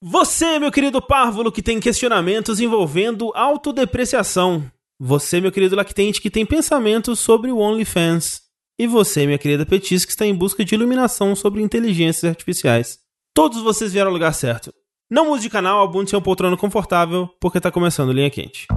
Você, meu querido párvulo, que tem questionamentos envolvendo autodepreciação. Você, meu querido lactente, que tem pensamentos sobre o OnlyFans. E você, minha querida Petis, que está em busca de iluminação sobre inteligências artificiais. Todos vocês vieram ao lugar certo. Não mude de canal, abunde seu poltrona confortável, porque está começando Linha Quente.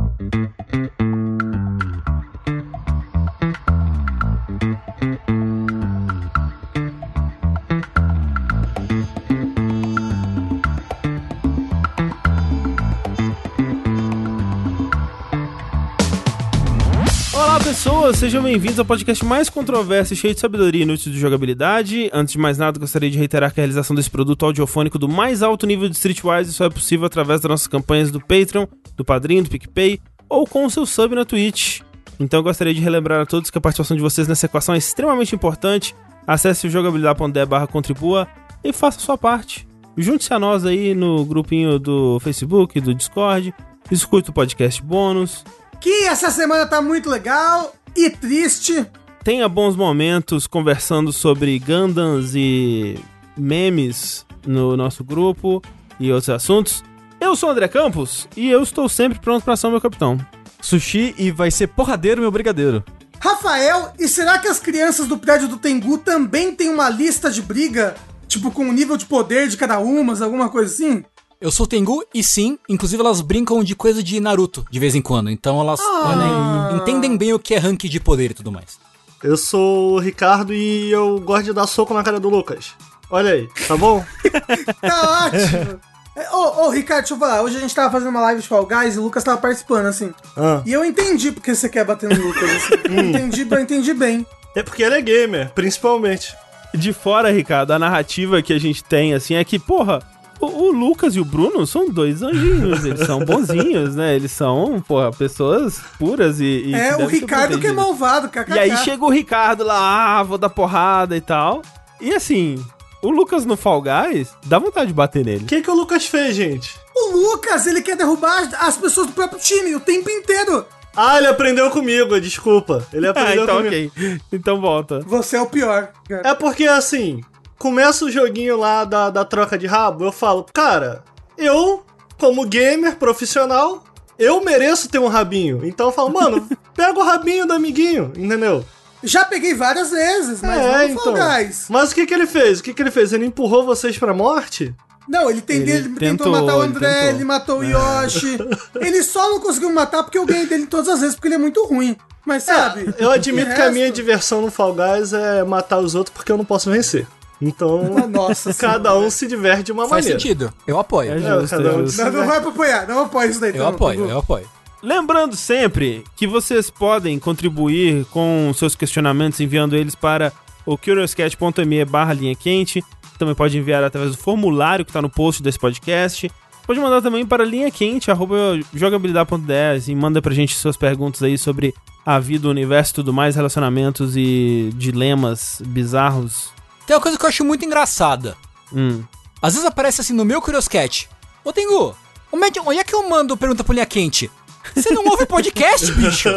Pessoas, sejam bem-vindos ao podcast mais controverso e cheio de sabedoria inútil de jogabilidade. Antes de mais nada, gostaria de reiterar que a realização desse produto audiofônico do mais alto nível de Streetwise só é possível através das nossas campanhas do Patreon, do Padrinho, do PicPay ou com o seu sub na Twitch. Então gostaria de relembrar a todos que a participação de vocês nessa equação é extremamente importante. Acesse o jogabilidade.de barra contribua e faça a sua parte. Junte-se a nós aí no grupinho do Facebook, do Discord, escute o podcast bônus, Que essa semana tá muito legal e triste. tenha bons momentos conversando sobre Gundams e memes no nosso grupo e outros assuntos. Eu sou o André Campos e eu estou sempre pronto para ação, meu capitão. Sushi e vai ser porradeiro meu brigadeiro. Rafael, e será que as crianças do prédio do Tengu também têm uma lista de briga? Tipo, com o nível de poder de cada uma, alguma coisa assim? Eu sou Tengu e sim, inclusive elas brincam de coisa de Naruto de vez em quando. Então elas né, entendem bem o que é rank de poder e tudo mais. Eu sou o Ricardo e eu gosto de dar soco na cara do Lucas. Olha aí, tá bom? Tá ótimo. É, Ô, ô, Ricardo, deixa eu falar. Hoje a gente tava fazendo uma live de Fall Guys e o Lucas tava participando, assim. Ah. E eu entendi porque você quer bater no Lucas, assim. Eu entendi, eu entendi bem. É porque ele é gamer, principalmente. De fora, Ricardo, a narrativa que a gente tem, assim, é que, porra, o, o Lucas e o Bruno são dois anjinhos, eles são bonzinhos, né? Eles são, porra, pessoas puras e. e É, o Ricardo que é malvado, kkk. E aí chega o Ricardo lá, ah, vou dar porrada e tal. E assim, o Lucas no Fall Guys, dá vontade de bater nele. O que, que o Lucas fez, gente? O Lucas, ele quer derrubar as pessoas do próprio time o tempo inteiro. Ah, ele aprendeu comigo, desculpa. Ele Ah, aprendeu então comigo. ok. Então volta. Você é o pior. cara. É porque assim, começa o joguinho lá da, da troca de rabo, eu falo, cara, eu, como gamer profissional, eu mereço ter um rabinho. Então eu falo, mano, pega o rabinho do amiguinho, entendeu? Já peguei várias vezes, mas É, não no então. Guys. Mas o que que ele fez? O que que ele fez? Ele empurrou vocês pra morte? Não, ele, tem, Ele ele tentou, tentou, matar o ele André, tentou. ele matou o Yoshi. ele só não conseguiu matar porque eu ganhei dele todas as vezes, porque ele é muito ruim. Mas sabe? Eu admito que a minha resto- diversão no Fall Guys é matar os outros porque eu não posso vencer. Então, Nossa cada um se diverte de uma Faz maneira. sentido. Eu apoio. É É, justo, cada é um. Não, não vai pra apoiar, não apoia isso daí. Eu então, apoio, eu apoio. Lembrando sempre que vocês podem contribuir com seus questionamentos enviando eles para o curiouscat.me barra linha quente. Também pode enviar através do formulário que está no post desse podcast. Pode mandar também para linha quente, arroba jogabilidade.10 e manda pra gente suas perguntas aí sobre a vida, o universo e tudo mais, relacionamentos e dilemas bizarros. Tem uma coisa que eu acho muito engraçada. Hum. Às vezes aparece assim no meu Curioscat. Ô Tengu, onde é que- onde é que eu mando pergunta pro Linha Quente? Você não ouve podcast, bicho?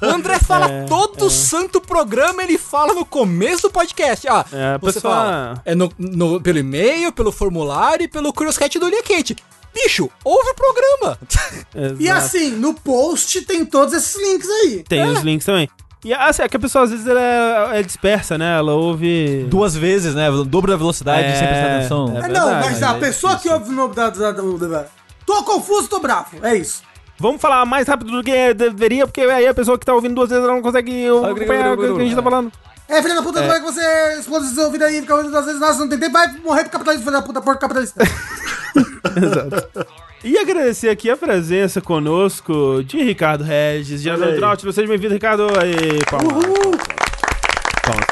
O André fala É, todo santo programa, ele fala no começo do podcast. Ah, É, você pessoa- fala. É no, no- pelo e-mail, pelo formulário e pelo Curioscat do Linha Quente. Bicho, ouve o programa. E Exato. assim, no post tem todos esses links aí. Tem os links também. E assim, é que a pessoa às vezes ela é, é dispersa, né? Ela ouve. Duas vezes, né? O dobro da velocidade, É, sem prestar atenção. é. Não, verdade, mas a é pessoa que ouve da, da- tô confuso, tô bravo. É isso. Vamos falar mais rápido do que deveria, porque aí a pessoa que tá ouvindo duas vezes ela não consegue acompanhar o que a gente tá falando. É, filha da puta, como é que você explode seu ouvido aí e fica ouvindo duas vezes? Nossa, não tem tempo, vai morrer pro capitalismo, filha da puta, porco capitalista. E agradecer aqui a presença conosco de Ricardo Regis, de André. Trout. Seja bem-vindo, Ricardo. Aí, palmas. Palmas.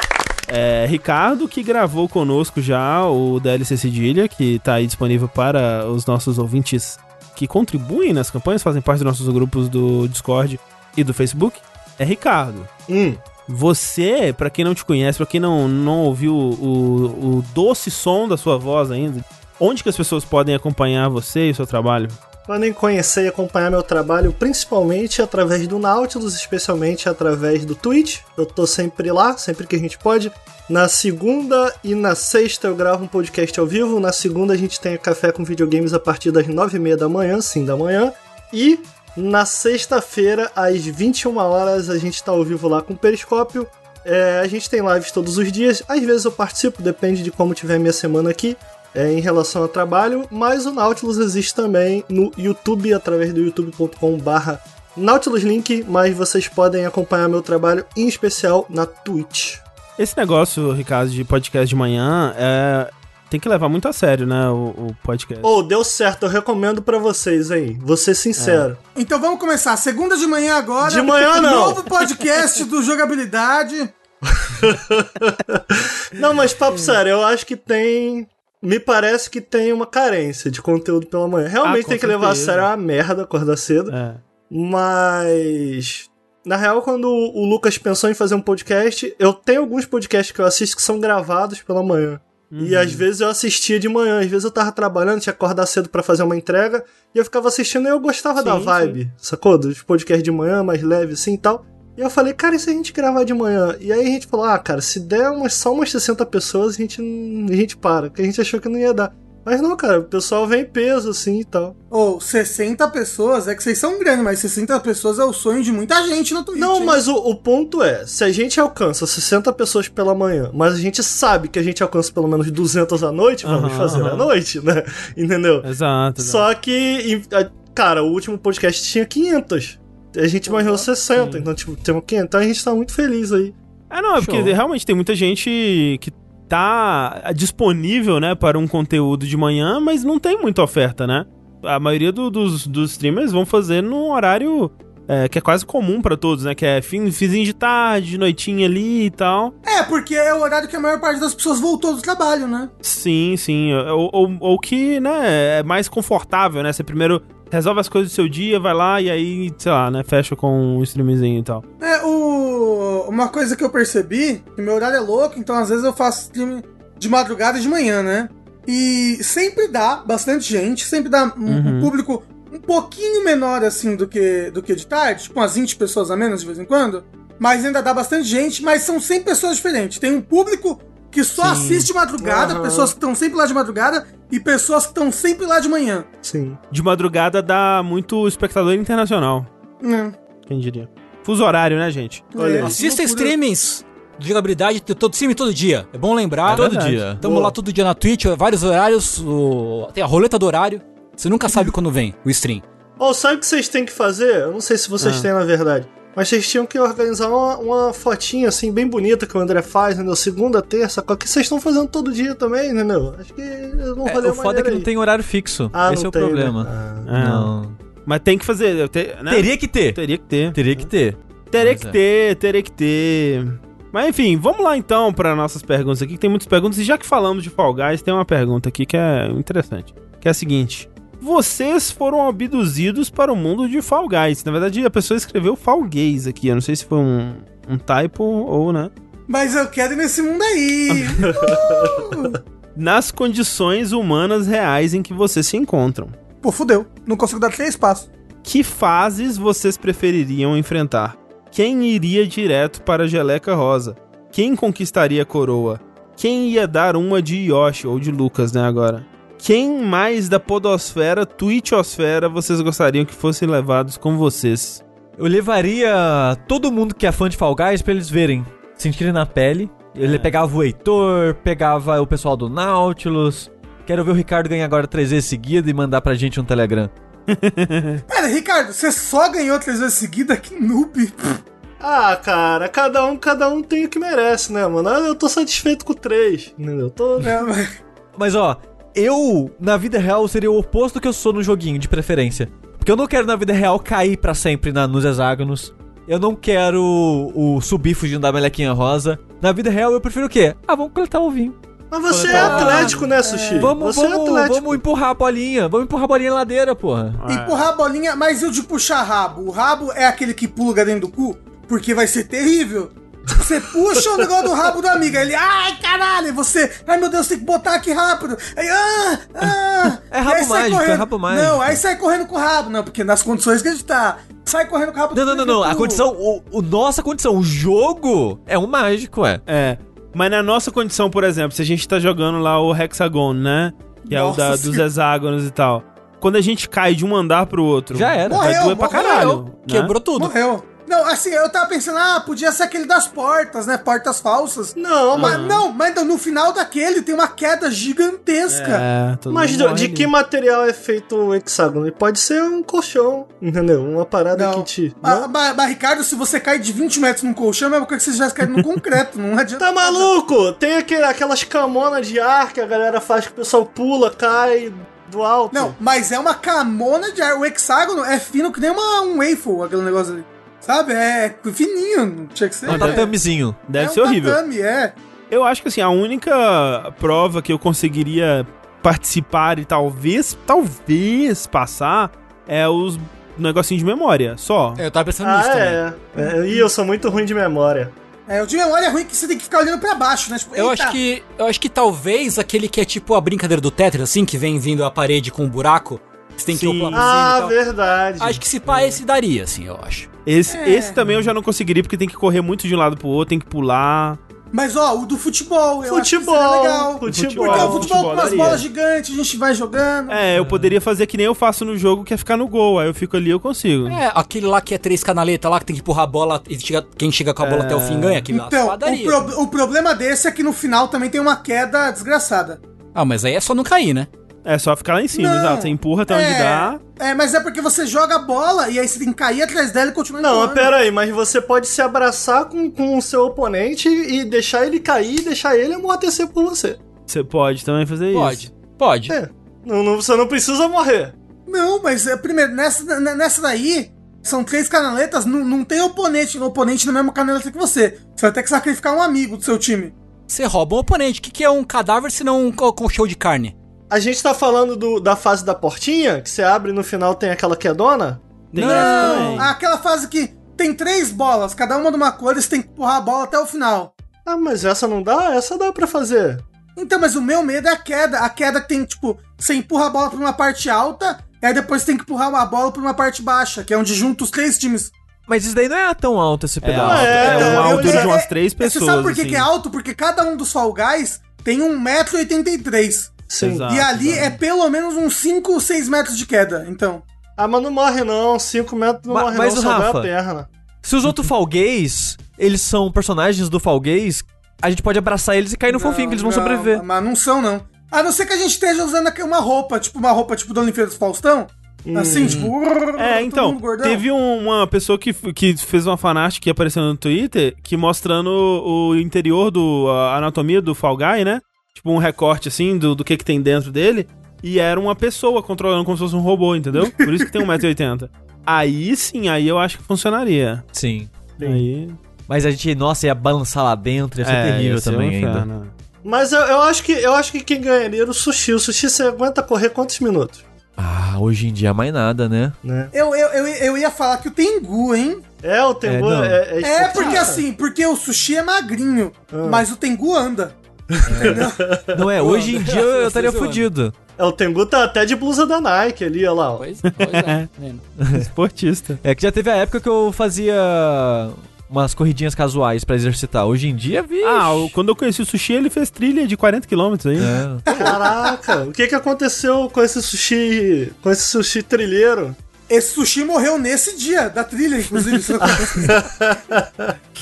É, Ricardo, que gravou conosco já o DLC Cedilha, que tá aí disponível para os nossos ouvintes que contribuem nas campanhas, fazem parte dos nossos grupos do Discord e do Facebook. É Ricardo. Hum, Você, pra quem não te conhece, pra quem não, não ouviu o, o doce som da sua voz ainda, onde que as pessoas podem acompanhar você e o seu trabalho? podem conhecer e acompanhar meu trabalho principalmente através do Nautilus, especialmente através do Twitch. Eu tô sempre lá, sempre que a gente pode. Na segunda e na sexta eu gravo um podcast ao vivo. Na segunda a gente tem café com videogames a partir das nove e meia da manhã, sim, da manhã. E na sexta-feira, às 21 horas, a gente tá ao vivo lá com o Periscópio. É, a gente tem lives todos os dias. Às vezes eu participo, depende de como tiver minha semana aqui é, em relação ao trabalho, mas o Nautilus existe também no YouTube, através do youtube.com/barra Nautilus Link, mas vocês podem acompanhar meu trabalho em especial na Twitch. Esse negócio, Ricardo, de podcast de manhã, é... tem que levar muito a sério, né? O, o podcast. Ô, deu certo, eu recomendo pra vocês aí. Vou ser sincero. Então vamos começar. Segunda de manhã agora. De manhã, não. Novo podcast do Jogabilidade. Não, mas papo sério, eu acho que tem. Me parece que tem uma carência de conteúdo pela manhã. Realmente Ah, tem que levar a certeza. sério é uma merda acordar cedo. É. Mas. Na real, quando o Lucas pensou em fazer um podcast, eu tenho alguns podcasts que eu assisto que são gravados pela manhã. E às vezes eu assistia de manhã, às vezes eu tava trabalhando, tinha que acordar cedo pra fazer uma entrega, e eu ficava assistindo e eu gostava da Sim, vibe, sacou? Dos podcasts de manhã, mais leve assim e tal. E eu falei, cara, e se a gente gravar de manhã? E aí a gente falou, ah, cara, se der umas, só umas 60 pessoas, a gente, a gente para, porque a gente achou que não ia dar. Mas não, cara, o pessoal vem em peso assim e tal. Ou 60 pessoas, é que vocês são grandes, mas 60 pessoas é o sonho de muita gente no Twitch. Não, hein? mas o, o ponto é, se a gente alcança 60 pessoas pela manhã, mas a gente sabe que a gente alcança pelo menos 200 à noite, vamos Aham, fazer à aham. noite, né? Entendeu? Exato. exato. Só que, cara, o último podcast tinha 500. A gente imaginou 60, então, tipo, temos 500. Então a gente tá muito feliz aí. É, não, é porque Show. realmente tem muita gente que tá disponível, né, para um conteúdo de manhã, mas não tem muita oferta, né? A maioria do- dos, dos streamers vão fazer num horário é, que é quase comum pra todos, né? Que é fim, finzinho de tarde, de noitinha ali e tal. É, porque é o horário que a maior parte das pessoas voltou do trabalho, né? Sim, sim. Ou, ou, ou que, né, é mais confortável, né? Você primeiro resolve as coisas do seu dia, vai lá e aí, sei lá, né, fecha com um streamzinho e tal. É, o... uma coisa que eu percebi, que meu horário é louco, então às vezes eu faço stream de madrugada e de manhã, né? E sempre dá bastante gente, sempre dá um, um Uhum. público um pouquinho menor, assim, do que, do que de tarde, tipo umas 20 pessoas a menos de vez em quando, mas ainda dá bastante gente, mas são 100 pessoas diferentes. Tem um público que só Sim. assiste de madrugada, Aham. pessoas que estão sempre lá de madrugada, e pessoas que estão sempre lá de manhã. Sim. De madrugada dá muito espectador internacional, Né? quem diria. Fuso horário, né, gente? Olha aí. É, Assista loucura. streamings de jogabilidade de todo stream todo dia. É bom lembrar. É Todo verdade. dia. Tamo Boa. lá todo dia na Twitch, vários horários. o- Tem a roleta do horário. Você nunca sabe quando vem o stream. Ó, sabe o que vocês têm que fazer? Eu não sei se vocês Ah. têm na verdade. Mas vocês tinham que organizar uma, uma fotinha assim, bem bonita que o André faz, entendeu? Segunda, terça, qual que vocês estão fazendo todo dia também, entendeu? Acho que não É, valeu o foda é que não tem horário fixo. Ah, Esse não é o tem, né? problema. Ah. É. Não. Mas tem que fazer. te- né? Teria que ter. Teria que ter. Teria que ter. Teria Mas que é. ter, teria que ter. Mas enfim, vamos lá então para nossas perguntas aqui, que tem muitas perguntas. E já que falamos de Fall Guys, tem uma pergunta aqui que é interessante. Que é a seguinte. Vocês foram abduzidos para o mundo de Fall Guys. Na verdade, a pessoa escreveu Fall Gays aqui. Eu não sei se foi um, um typo ou, né? Mas eu quero ir nesse mundo aí. Uh! Nas condições humanas reais em que vocês se encontram. Pô, fudeu. Não consigo dar três passos. Que fases vocês prefeririam enfrentar? Quem iria direto para a Geleca Rosa? Quem conquistaria a coroa? Quem ia dar uma de Yoshi ou de Lucas, né, agora? Quem mais da podosfera, twitchosfera, vocês gostariam que fossem levados com vocês? Eu levaria todo mundo que é fã de Fall Guys pra eles verem. Sentirem na pele. Ele É. pegava o Heitor, pegava o pessoal do Nautilus. Quero ver o Ricardo ganhar agora três vezes seguida e mandar pra gente um Telegram. Pera, Ricardo, você só ganhou três vezes seguida? Que noob. Ah, cara, cada um, cada um tem o que merece, né, mano? Eu tô satisfeito com três, entendeu? Eu Tô... É, mas- Mas ó, eu, na vida real, seria o oposto que eu sou no joguinho, de preferência. Porque eu não quero, na vida real, cair pra sempre na- nos hexágonos. Eu não quero o, o subir fugindo da melequinha rosa. Na vida real, eu prefiro o quê? Ah, vamos coletar o vinho. Mas você é atlético, né, Sushi? Vamos, você é vamos, atlético. vamos empurrar a bolinha. Vamos empurrar a bolinha na ladeira, porra. Empurrar a bolinha, mas eu de puxar rabo. O rabo é aquele que pula dentro do cu? Porque vai ser terrível. Você puxa o negócio do rabo do amigo, aí ele, ai caralho, você, ai meu Deus, tem que botar aqui rápido. Aí, ah, ah. É rabo aí sai mágico, é rabo mágico. Não, aí sai correndo com o rabo, não, porque nas condições que a gente tá, sai correndo com o rabo Não, não, não, não. A condição, o, o- nossa condição, o jogo é um mágico, é. É. Mas na nossa condição, por exemplo, se a gente tá jogando lá o Hexagon, né? Que é o Nossa da, dos hexágonos e tal. Quando a gente cai de um andar pro outro, Já era. vai Morreu, doer pra morreu, caralho. né? Quebrou tudo. Morreu. Não, assim, eu tava pensando, ah, podia ser aquele das portas, né? Portas falsas. Não, Mas mas, não, mas no final daquele tem uma queda gigantesca. É, mas de, de que material é feito o hexágono? Ele Pode ser um colchão, entendeu? Uma parada Não. que te. Mas, Ricardo, se você cai de 20 metros num colchão, é a mesma coisa que se você tivesse caído no concreto, não adianta. Tá nada. maluco? Tem aquele, aquelas camonas de ar que a galera faz que o pessoal pula, cai do alto. Não, mas é uma camona de ar. O hexágono é fino que nem uma, um waffle, aquele negócio ali. Sabe? É fininho, não tinha que ser. Um é, tatamezinho. Deve é um ser horrível. tatame, é. Eu acho que assim, a única prova que eu conseguiria participar e talvez, talvez passar é os negocinhos de memória, só. Eu tava pensando nisso Ah, também. é. é. Ih, eu sou muito ruim de memória. É, o de memória é ruim que você tem que ficar olhando pra baixo, né? Tipo, Eu eita. acho que. Eu acho que talvez aquele que é tipo a brincadeira do Tetris, assim, que vem vindo a parede com um buraco. Você tem que Sim. ir pra cima e Ah, tal. verdade. Acho que se pá, esse daria, assim, eu acho. Esse, É. esse também eu já não conseguiria, porque tem que correr muito de um lado pro outro, tem que pular. Mas ó, o do futebol, eu acho que Futebol, seria legal. futebol. Porque o futebol futebol com umas daria. bolas gigantes, a gente vai jogando. É, eu poderia fazer que nem eu faço no jogo, que é ficar no gol. Aí eu fico ali, eu consigo. É, aquele lá que é três canaletas lá, que tem que empurrar a bola e chega- quem chega com a bola até o fim ganha. Aquele lá Então, padaria. o, pro- o problema desse é que no final também tem uma queda desgraçada. Ah, mas aí é só não cair, né? É só ficar lá em cima, Não, exato. Você empurra até onde é, dá. É, mas é porque você joga a bola e aí você tem que cair atrás dela e continuar Não, mas empurrando. pera aí, mas você pode se abraçar com, com o seu oponente e deixar ele cair e deixar ele amortecer por você. Você pode também fazer Pode. isso. Pode. É. Não, não- você não precisa morrer. Não, mas é, primeiro, nessa, n- nessa daí, são três canaletas, não, não tem oponente, oponente na mesma canaleta que você. Você vai ter que sacrificar um amigo do seu time. Você rouba um oponente. O que, que é um cadáver se não um co- colchão de carne? A gente tá falando do- da fase da portinha, que você abre e no final tem aquela quedona? Tem Não. essa também. Aquela fase que tem três bolas, cada uma de uma cor, e você tem que empurrar a bola até o final. Ah, mas essa não dá? Essa dá pra fazer. Então, mas o meu medo é a queda. A queda que tem, tipo, você empurra a bola pra uma parte alta, e aí depois tem que empurrar uma bola pra uma parte baixa, que é onde junta os três times. Mas isso daí não é tão alto esse É, pedaço. alto, é, é, então, uma eu- altura de é- umas três pessoas. Você sabe por que, assim. que é alto? Porque cada um dos Fall Guys tem 1,83m. Sim. Exato. E ali exato. é pelo menos uns 5 ou 6 metros de queda. Então. Ah, mas não morre não. 5 metros não Ma- morre mas não, o só Rafa- a perna. Se os outros Fall Guys, eles são personagens do Fall Guys, a gente pode abraçar eles e cair no fofinho, que eles vão Não, sobreviver. Mas não são, não. A não ser que a gente esteja usando aqui uma roupa, tipo uma roupa tipo da Olimpíada do Faustão. Assim, tipo. É, então, teve um- uma pessoa que, que fez uma fanart que apareceu no Twitter, que mostrando o interior do, a anatomia do Fall Guy, né? Tipo um recorte, assim, do, do que que tem dentro dele. E era uma pessoa controlando como se fosse um robô, entendeu? Por isso que tem 1,80m. Aí sim, aí eu acho que funcionaria. Sim. Aí... Mas a gente, nossa, ia balançar lá dentro, ia ser é, terrível ia ser um também ainda. inferno. Mas eu, eu acho que, eu acho que quem ganharia era o Sushi. O Sushi você aguenta correr quantos minutos? Ah, hoje em dia mais nada, né? Né? Eu, eu, eu, eu ia falar que o Tengu, hein? É, o Tengu É, é, é, É, porque assim, porque o sushi é magrinho, Ah. mas o Tengu anda. Não é, hoje em dia eu estaria fudido. É, o Tengu tá até de blusa da Nike ali, olha lá. ó. Pois, pois é. vendo? Esportista. É que já teve a época que eu fazia umas corridinhas casuais pra exercitar. Hoje em dia, vi. Ah, quando eu conheci o Sushi, ele fez trilha de 40km aí. É. Caraca, o que que aconteceu com esse sushi, com esse sushi trilheiro? Esse sushi morreu nesse dia da trilha, inclusive.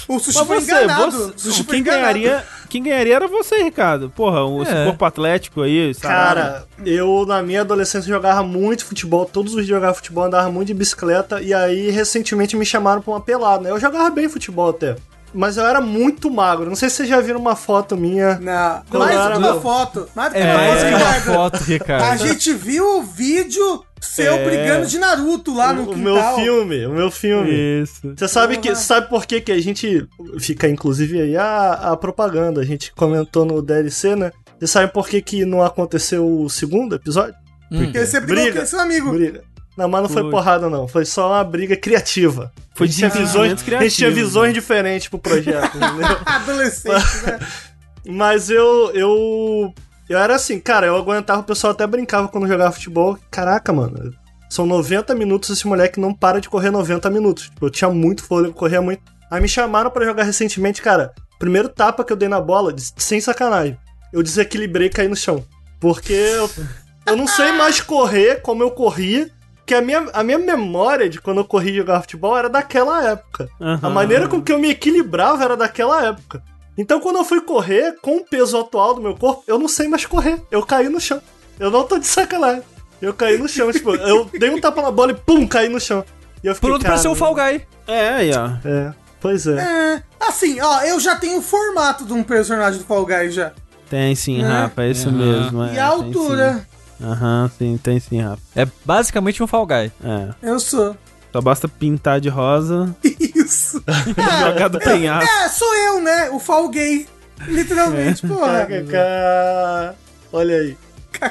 o sushi Mas foi você, enganado. você- o sushi foi quem enganado. ganharia, quem ganharia era você, Ricardo. Porra, o esse É. corpo atlético aí, sarado. Cara, eu na minha adolescência jogava muito futebol, todos os dias jogava futebol, andava muito de bicicleta e aí recentemente me chamaram pra uma pelada, né? Eu jogava bem futebol até, mas eu era muito magro. Não sei se vocês já viram uma foto minha. Não, mais uma foto. Mais do que É, uma mais foto, que uma foto, Ricardo. A gente viu o vídeo seu É. brigando de Naruto lá no o, o quintal. meu filme, o meu filme. Isso. Você sabe que sabe por que que a gente fica inclusive aí a, a propaganda, a gente comentou no DLC, né? Você sabe por que que não aconteceu o segundo episódio? Hum. Porque você brigou Briga. com seu amigo. Briga. Não, mas não foi, Foi. porrada, não. Foi só uma briga criativa. Foi a gente tinha desenvolvimento visões, a gente tinha criativo, visões né? diferentes pro projeto, entendeu? Adolescente, né? Mas eu, eu. Eu era assim, cara, eu aguentava, o pessoal até brincava quando jogava futebol. Caraca, mano. São 90 minutos, esse moleque não para de correr 90 minutos. Tipo, eu tinha muito fôlego, corria muito. Aí me chamaram pra jogar recentemente, cara. Primeiro tapa que eu dei na bola, sem sacanagem. Eu desequilibrei e caí no chão. Porque eu, eu não sei mais correr como eu corria. Que a minha, a minha memória de quando eu corria e jogava futebol era daquela época. A Aham. maneira com que eu me equilibrava era daquela época. Então, quando eu fui correr, com o peso atual do meu corpo, eu não sei mais correr. Eu caí no chão. Eu não tô de sacanagem. Eu caí no chão, tipo, eu dei um tapa na bola e pum, caí no chão. E eu fiquei, Pronto pra ser o Fall Guy. É, aí, ó. É, pois é. É, assim, ó, eu já tenho o formato de um personagem do Fall Guys já. Tem sim, É. Rafa, é isso Aham. mesmo. é, e a altura. Aham, sim, tem sim, Rafa. É basicamente um Fall Guy. É. eu sou. Só basta pintar de rosa, Isso. jogar do penhasco. É, sou eu, né? O Fall Gay. Literalmente, porra. KKK. Olha aí.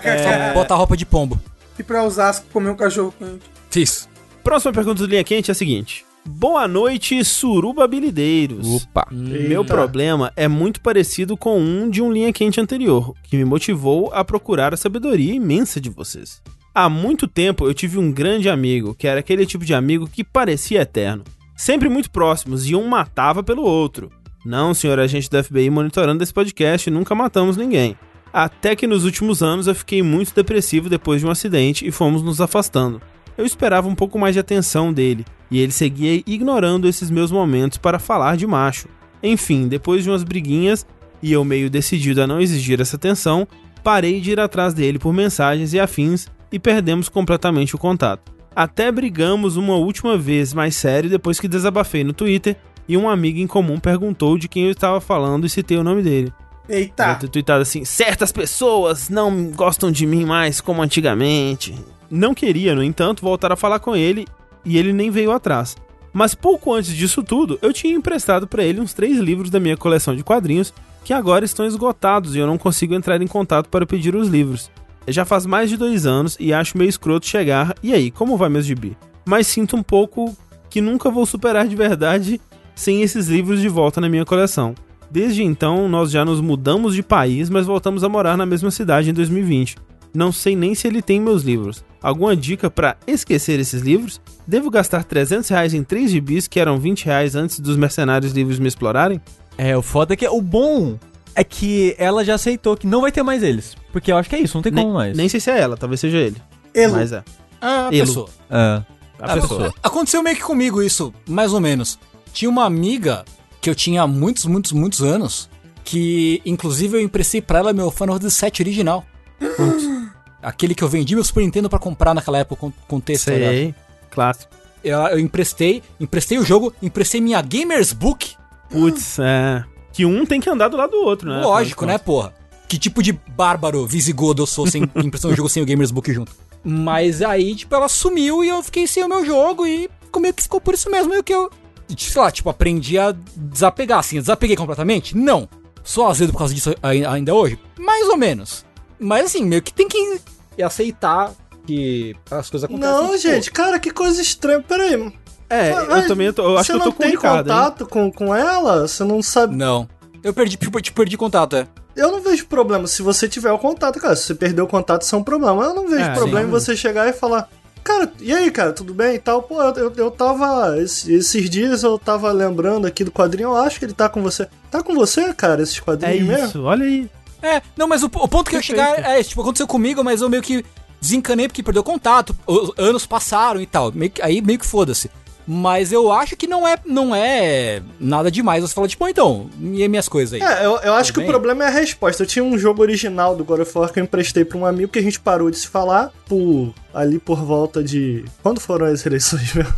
É. Bota a roupa de pombo. E pra Osasco comer um cachorro quente. Isso. Próxima pergunta do Linha Quente é a seguinte. Boa noite, surubabilideiros. Opa. Meu Eita. problema é muito parecido com um de um linha quente anterior, que me motivou a procurar a sabedoria imensa de vocês. Há muito tempo eu tive um grande amigo, que era aquele tipo de amigo que parecia eterno. Sempre muito próximos e um matava pelo outro. Não, senhor agente da FBI monitorando esse podcast, nunca matamos ninguém. Até que nos últimos anos eu fiquei muito depressivo depois de um acidente e fomos nos afastando. Eu esperava um pouco mais de atenção dele, e ele seguia ignorando esses meus momentos para falar de macho. Enfim, depois de umas briguinhas e eu meio decidido a não exigir essa atenção, parei de ir atrás dele por mensagens e afins e perdemos completamente o contato. Até brigamos uma última vez mais sério depois que desabafei no Twitter e um amigo em comum perguntou de quem eu estava falando e citei o nome dele. Eita. Ter tweetado assim: certas pessoas não gostam de mim mais como antigamente. Não queria, no entanto, voltar a falar com ele e ele nem veio atrás. Mas pouco antes disso tudo, eu tinha emprestado para ele uns três livros da minha coleção de quadrinhos que agora estão esgotados e eu não consigo entrar em contato para pedir os livros. Já faz mais de dois anos e acho meio escroto chegar. E aí, como vai meus gibi? Mas sinto um pouco que nunca vou superar de verdade sem esses livros de volta na minha coleção. Desde então, nós já nos mudamos de país, mas voltamos a morar na mesma cidade em 2020. Não sei nem se ele tem meus livros. Alguma dica pra esquecer esses livros? Devo gastar 300 reais em três gibis que eram 20 reais antes dos mercenários livres me explorarem? É, o foda é que o bom é que ela já aceitou que não vai ter mais eles. Porque eu acho que é isso, não tem Nem, como mais. nem sei se é ela, talvez seja ele. Elo. Mas é. A Elo. pessoa. É. A Ah, pessoa. Aconteceu meio que comigo isso, mais ou menos. Tinha uma amiga que eu tinha há muitos, muitos, muitos anos, que inclusive eu emprestei pra ela meu Final Fantasy VII original. Aquele que eu vendi meu Super Nintendo pra comprar naquela época com, com texto. tá? Sei. Clássico. Eu, eu emprestei, emprestei o jogo, emprestei minha Gamers Book. Putz, é. Que um tem que andar do lado do outro, né? Lógico, né, de porra? Que tipo de bárbaro visigodo eu sou sem emprestar um jogo sem o Gamers Book junto. Mas aí, tipo, ela sumiu e eu fiquei sem o meu jogo e meio que ficou por isso mesmo. E que eu, sei lá, tipo, aprendi a desapegar, assim. Desapeguei completamente? Não. Sou azedo por causa disso ai- ainda hoje? Mais ou menos. Mas assim, meio que tem que aceitar que as coisas acontecem. Não, gente, cara, que coisa estranha. Peraí. É, eu também tô, eu acho você que eu tô não com o tem Ricardo, hein? contato com, com ela? Você não sabe. Não. Eu perdi, perdi contato, é. Eu não vejo problema se você tiver o contato, cara. Se você perdeu o contato, isso é um problema. Eu não vejo É, problema sim. em você chegar e falar. Cara, e aí, cara, tudo bem e tal? Pô, eu, eu, eu tava. esse- Esses dias eu tava lembrando aqui do quadrinho, eu acho que ele tá com você. Tá com você, cara, esses É quadrinhos mesmo? isso, olha aí. É, não, mas o, o ponto que eu ia chegar é, tipo, aconteceu comigo, mas eu meio que desencanei porque perdeu contato, os anos passaram e tal. Meio que- aí meio que foda-se. Mas eu acho que não é, não é nada demais. Você fala, tipo, então, e as minhas coisas aí? É, eu, eu acho que bem? o problema é a resposta. Eu tinha um jogo original do God of War que eu emprestei pra um amigo que a gente parou de se falar por ali por volta de. Quando foram as eleições mesmo?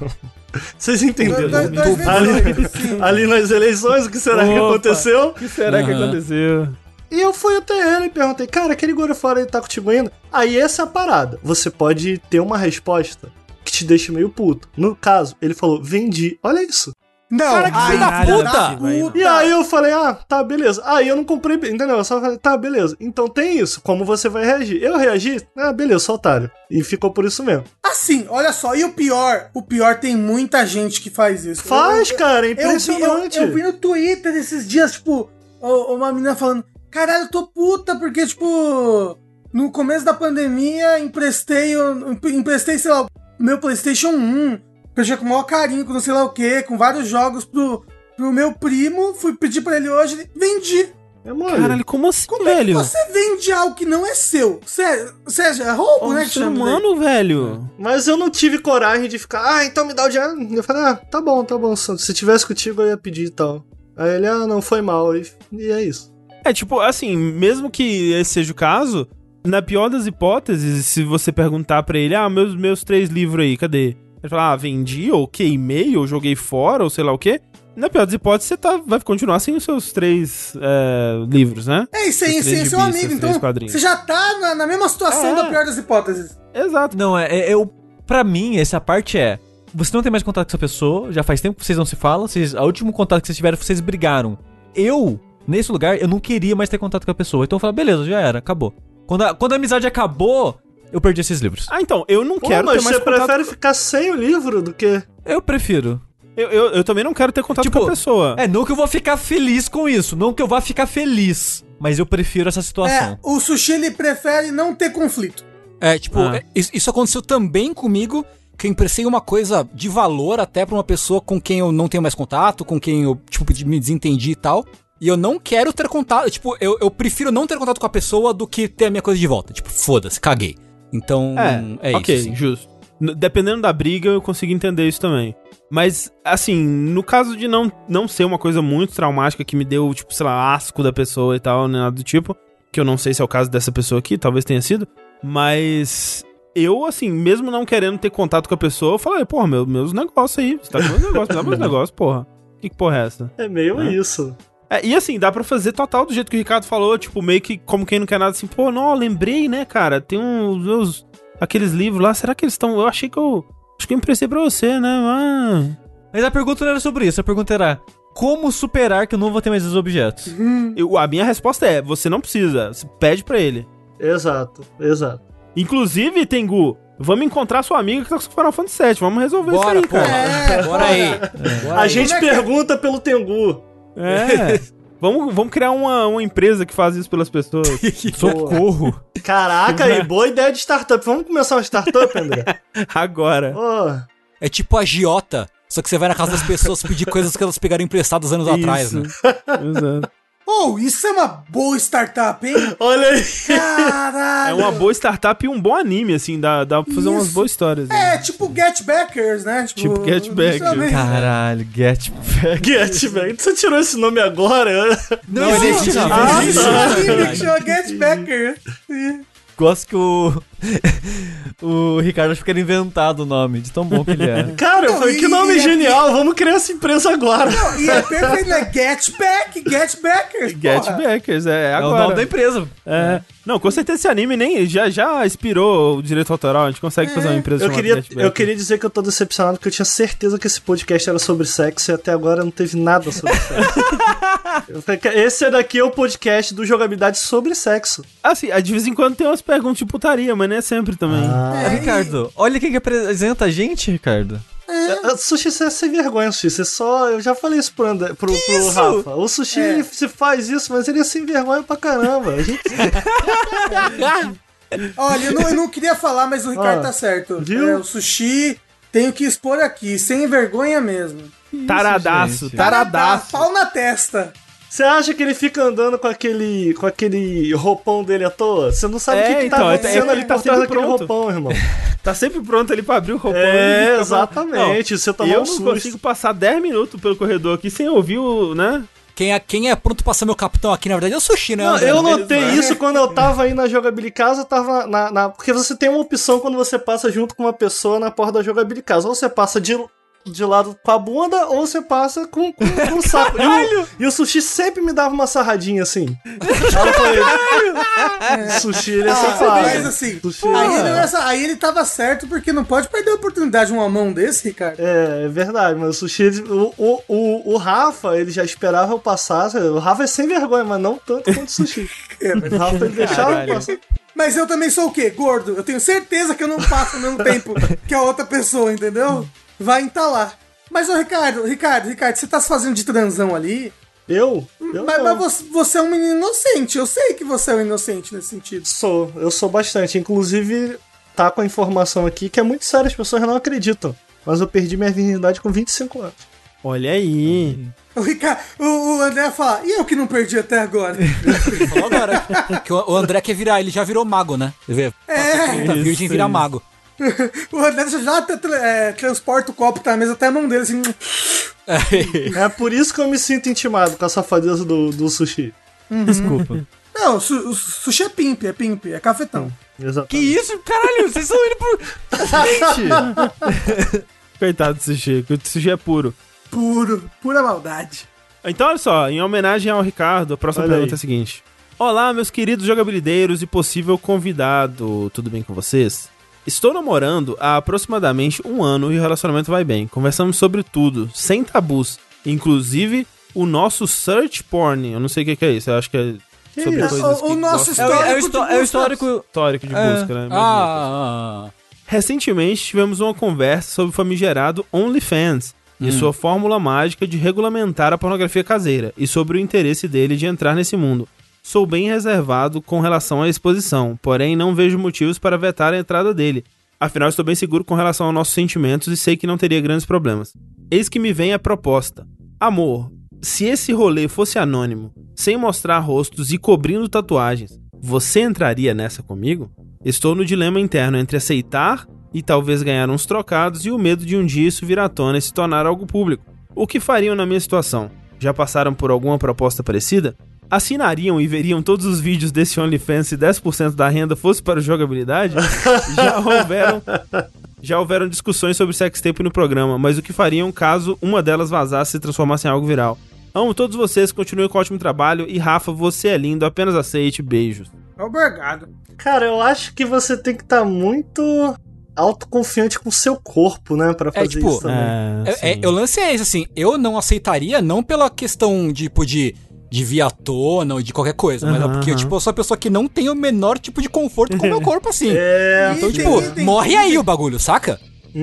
Vocês entenderam? Dois- dois- ali, ali nas eleições, o que será que Opa. aconteceu? O que será que Aham. aconteceu? E eu fui até ele e perguntei, cara, aquele God of War ele tá contigo ainda? Aí essa é a parada. Você pode ter uma resposta que te deixa meio puto. No caso, ele falou, vendi. Olha isso. Não, Cara, que ai, filho da puta! puta. E aí eu falei, ah, tá, beleza. Aí eu não comprei, entendeu? Eu só falei, tá, beleza. Então tem isso. Como você vai reagir? Eu reagi? Ah, beleza, sou otário. E ficou por isso mesmo. Assim, olha só, e o pior? O pior tem muita gente que faz isso. Faz, Eu- cara, é eu vi, eu, impressionante. eu vi no Twitter esses dias, tipo, uma menina falando: Caralho, eu tô puta, porque, tipo, no começo da pandemia emprestei, emprestei, sei lá, meu PlayStation 1, prestei com o maior carinho, com não sei lá o que, com vários jogos pro, pro meu primo, fui pedir pra ele hoje, vendi. É mole. Caralho, como assim, Como é que velho? você vende algo que não é seu? Seja, é roubo, Ô, né? que ser né? humano, velho. Mas eu não tive coragem de ficar, ah, então me dá o dinheiro. Eu falei, ah, tá bom, tá bom. Se tivesse contigo, eu ia pedir e tal. Aí ele, ah, não, foi mal. E, e é isso. É, tipo, assim, mesmo que esse seja o caso, na pior das hipóteses, se você perguntar pra ele, ah, meus, meus três livros aí, cadê? Ele fala, ah, vendi, ou queimei, ou joguei fora, ou sei lá o quê. Na pior das hipóteses, você tá, vai continuar sem os seus três é, livros, né? É, e sem, gibis, seu amigo, então quadrinhos. você já tá na, na mesma situação É. da pior das hipóteses. Exato. Não, é, é eu. Pra mim, essa parte é. Você não tem mais contato com essa pessoa, já faz tempo que vocês não se falam, vocês, a último contato que vocês tiveram, vocês brigaram. Eu, nesse lugar, eu não queria mais ter contato com a pessoa. Então eu falei, beleza, já era, acabou. Quando a, quando a amizade acabou, eu perdi esses livros. Ah, então, eu não Pô, quero mas ter mais você contato... prefere ficar sem o livro do que. Eu prefiro. Eu, eu, eu também não quero ter contato Tipo, com a pessoa. É, não que eu vou ficar feliz com isso, não que eu vá ficar feliz, mas eu prefiro essa É, situação. o sushi ele prefere não ter conflito. É, tipo, Ah. é, isso, isso aconteceu também comigo, que eu emprestei uma coisa de valor até pra uma pessoa com quem eu não tenho mais contato, com quem eu, tipo, me desentendi e tal. E eu não quero ter contato, tipo, eu, eu prefiro não ter contato com a pessoa do que ter a minha coisa de volta. Tipo, foda-se, caguei. Então, é, ok, isso. assim. justo. N- Dependendo da briga, eu consigo entender isso também. Mas, assim, no caso de não, não ser uma coisa muito traumática que me deu, tipo, sei lá, asco da pessoa e tal, nem nada do tipo, que eu não sei se é o caso dessa pessoa aqui, talvez tenha sido, mas eu, assim, mesmo não querendo ter contato com a pessoa, eu falei, porra, meu, meus negócios aí, você tá com meus negócios, dá meus negócios, porra. Que, que porra é essa? É meio É. isso. É, e assim, dá pra fazer total do jeito que o Ricardo falou, tipo, meio que como quem não quer nada, assim, pô, não, lembrei, né, cara, tem uns meus, aqueles livros lá, será que eles estão, eu achei que eu, acho que eu emprestei pra você, né, ah... Mas a pergunta não era sobre isso, a pergunta era como superar que eu não vou ter mais esses objetos? Eu- a minha resposta é, você não precisa, você pede pra ele. Exato, exato. Inclusive, Tengu, vamos encontrar sua amiga que tá com Final Fantasy VII, vamos resolver Bora, isso aí, cara. É, Bora aí. Bora A aí. gente é que é? pergunta pelo Tengu. É, vamos, vamos criar uma, uma empresa que faz isso pelas pessoas. Socorro! Caraca, aí, boa ideia de startup. Vamos começar uma startup, André? Agora. Ô, É tipo a Giota, só que você vai na casa das pessoas pedir coisas que elas pegaram emprestadas anos atrás, Isso. né? Exato. Oh, isso é uma boa startup, hein? olha aí. Caralho! É uma boa startup e um bom anime, assim, dá, dá pra fazer umas Isso. boas histórias. né? É, tipo Get Backers, né? Tipo Get Backers. justamente. Caralho, get back. Get, velho. Você tirou esse nome agora? Não, Não, existe, um tá. anime que chama Get Backer. Gosto que o. o Ricardo acho que era inventado o nome, de tão bom que ele é. Cara, Não, foi e- que nome e- genial. Vamos criar essa empresa agora. Não, e é perfeito, né? Get Back, Get Backers. Get porra. Backers, é, É o agora. nome da empresa. É. Não, com certeza esse anime nem já, já inspirou o direito autoral. A gente consegue fazer uma empresa Eu queria, Get eu queria dizer que eu tô decepcionado porque eu tinha certeza que esse podcast era sobre sexo e até agora não teve nada sobre sexo. Esse daqui é o podcast do jogabilidade sobre sexo. Assim, de vez em quando tem umas perguntas de putaria, mas não é sempre também. É, Ricardo, olha quem que apresenta a gente, Ricardo. É, Sushi, você é sem vergonha, Sushi. Você só. Eu já falei isso pro, André, pro, pro isso? Rafa. O Sushi É. ele se faz isso, mas ele é sem vergonha pra caramba. A gente Olha, eu não, eu não queria falar, mas o Ricardo Ah, tá certo. viu? É, o sushi, tenho que expor aqui, sem vergonha mesmo. taradaço, gente. taradaço. Pau na testa. Você acha que ele fica andando com aquele, com aquele roupão dele à toa? Você não sabe É, o que, que então, tá é- acontecendo é- ali tá por trás sempre daquele pronto. roupão, irmão. Tá sempre pronto ali pra abrir o roupão. É, exatamente. Você Não, tomou eu um não susto. consigo passar 10 minutos pelo corredor aqui sem ouvir o, né? Quem é, quem é pronto pra ser meu capitão aqui, na verdade, é o Sushi, né? Não, eu Beleza, notei né? isso quando eu tava aí na jogabilidade casa, eu tava na, na- Porque você tem uma opção quando você passa junto com uma pessoa na porta da jogabilidade casa. Ou você passa de, de lado com a bunda, ou você passa com, com, com o saco. E o, e o sushi sempre me dava uma sarradinha assim. Aí eu falei, sushi, ele é Ah, safado. mas assim, Sushi, aí é. ele, essa- aí ele tava certo, porque não pode perder a oportunidade de uma mão desse, Ricardo. É, é verdade, mas o sushi, ele- o, o, o, o Rafa, ele já esperava eu passar. O Rafa é sem vergonha, mas não tanto quanto o sushi. É, mas O Rafa ele deixava eu passar. Mas eu também sou o quê? Gordo. Eu tenho certeza que eu não passo o mesmo tempo que a outra pessoa, entendeu? Vai entalar. Mas, ô Ricardo, Ricardo, Ricardo, você tá se fazendo de transão ali? Eu? Eu Mas, não. mas você, você é um menino inocente. Eu sei que você é um inocente nesse sentido. Sou, eu sou bastante. Inclusive, tá com a informação aqui que é muito sério, as pessoas não acreditam. Mas eu perdi minha virgindade com 25 anos. Olha aí. O, Ricardo, o, o André fala, e eu que não perdi até agora? Ele falou agora. que o o André quer virar, ele já virou mago, né? Vê? É. Tá virgem Isso, vira isso. mago. o André já é, transporta o copo tá na mesa até a mão dele, assim. É por isso que eu me sinto intimado com a safadeza do, do sushi. Desculpa. Não, o, su, o sushi é pimp, é pimp, é cafetão. Exatamente. que isso? Caralho, vocês estão indo pro. Gente! Coitado do sushi, que o sushi é puro. Puro, pura maldade. Então, olha só, em homenagem ao Ricardo, a próxima Olha pergunta aí. é a seguinte. Olá, meus queridos jogabilideiros e possível convidado, tudo bem com vocês? Estou namorando há aproximadamente um ano e o relacionamento vai bem. Conversamos sobre tudo, sem tabus, inclusive o nosso search porn. Eu não sei o que que é isso, eu acho que é sobre isso? coisas O- o nosso gostam- É, o- é o, Histórico histó- é o busca. histórico. histórico de É. busca, né? Ah, Recentemente tivemos uma conversa sobre o famigerado OnlyFans e sua fórmula mágica de regulamentar a pornografia caseira e sobre o interesse dele de entrar nesse mundo. Sou bem reservado com relação à exposição, porém não vejo motivos para vetar a entrada dele. Afinal, estou bem seguro com relação aos nossos sentimentos e sei que não teria grandes problemas. Eis que me vem a proposta. Amor, se esse rolê fosse anônimo, sem mostrar rostos e cobrindo tatuagens, você entraria nessa comigo? Estou no dilema interno entre aceitar e talvez ganhar uns trocados e o medo de um dia isso vir à tona e se tornar algo público. O que fariam na minha situação? Já passaram por alguma proposta parecida? Assinariam e veriam todos os vídeos desse OnlyFans se 10% da renda fosse para jogabilidade? Já houveram já houveram discussões sobre sextape no programa, mas o que fariam caso uma delas vazasse e se transformasse em algo viral? Amo todos vocês, continuem com o ótimo trabalho e Rafa, você é lindo, apenas aceite, beijos. Obrigado. Cara, eu acho que você tem que estar muito autoconfiante com o seu corpo, né? Pra fazer tipo, isso também. É, é, eu lance é esse, assim, eu não aceitaria, não pela questão de, tipo, de, de vir à tona ou de qualquer coisa, mas é porque, aham. tipo, eu sou uma pessoa que não tem o menor tipo de conforto com o meu corpo, assim. É, Então, Entendi, tipo, entendi, morre entendi. aí o bagulho, saca?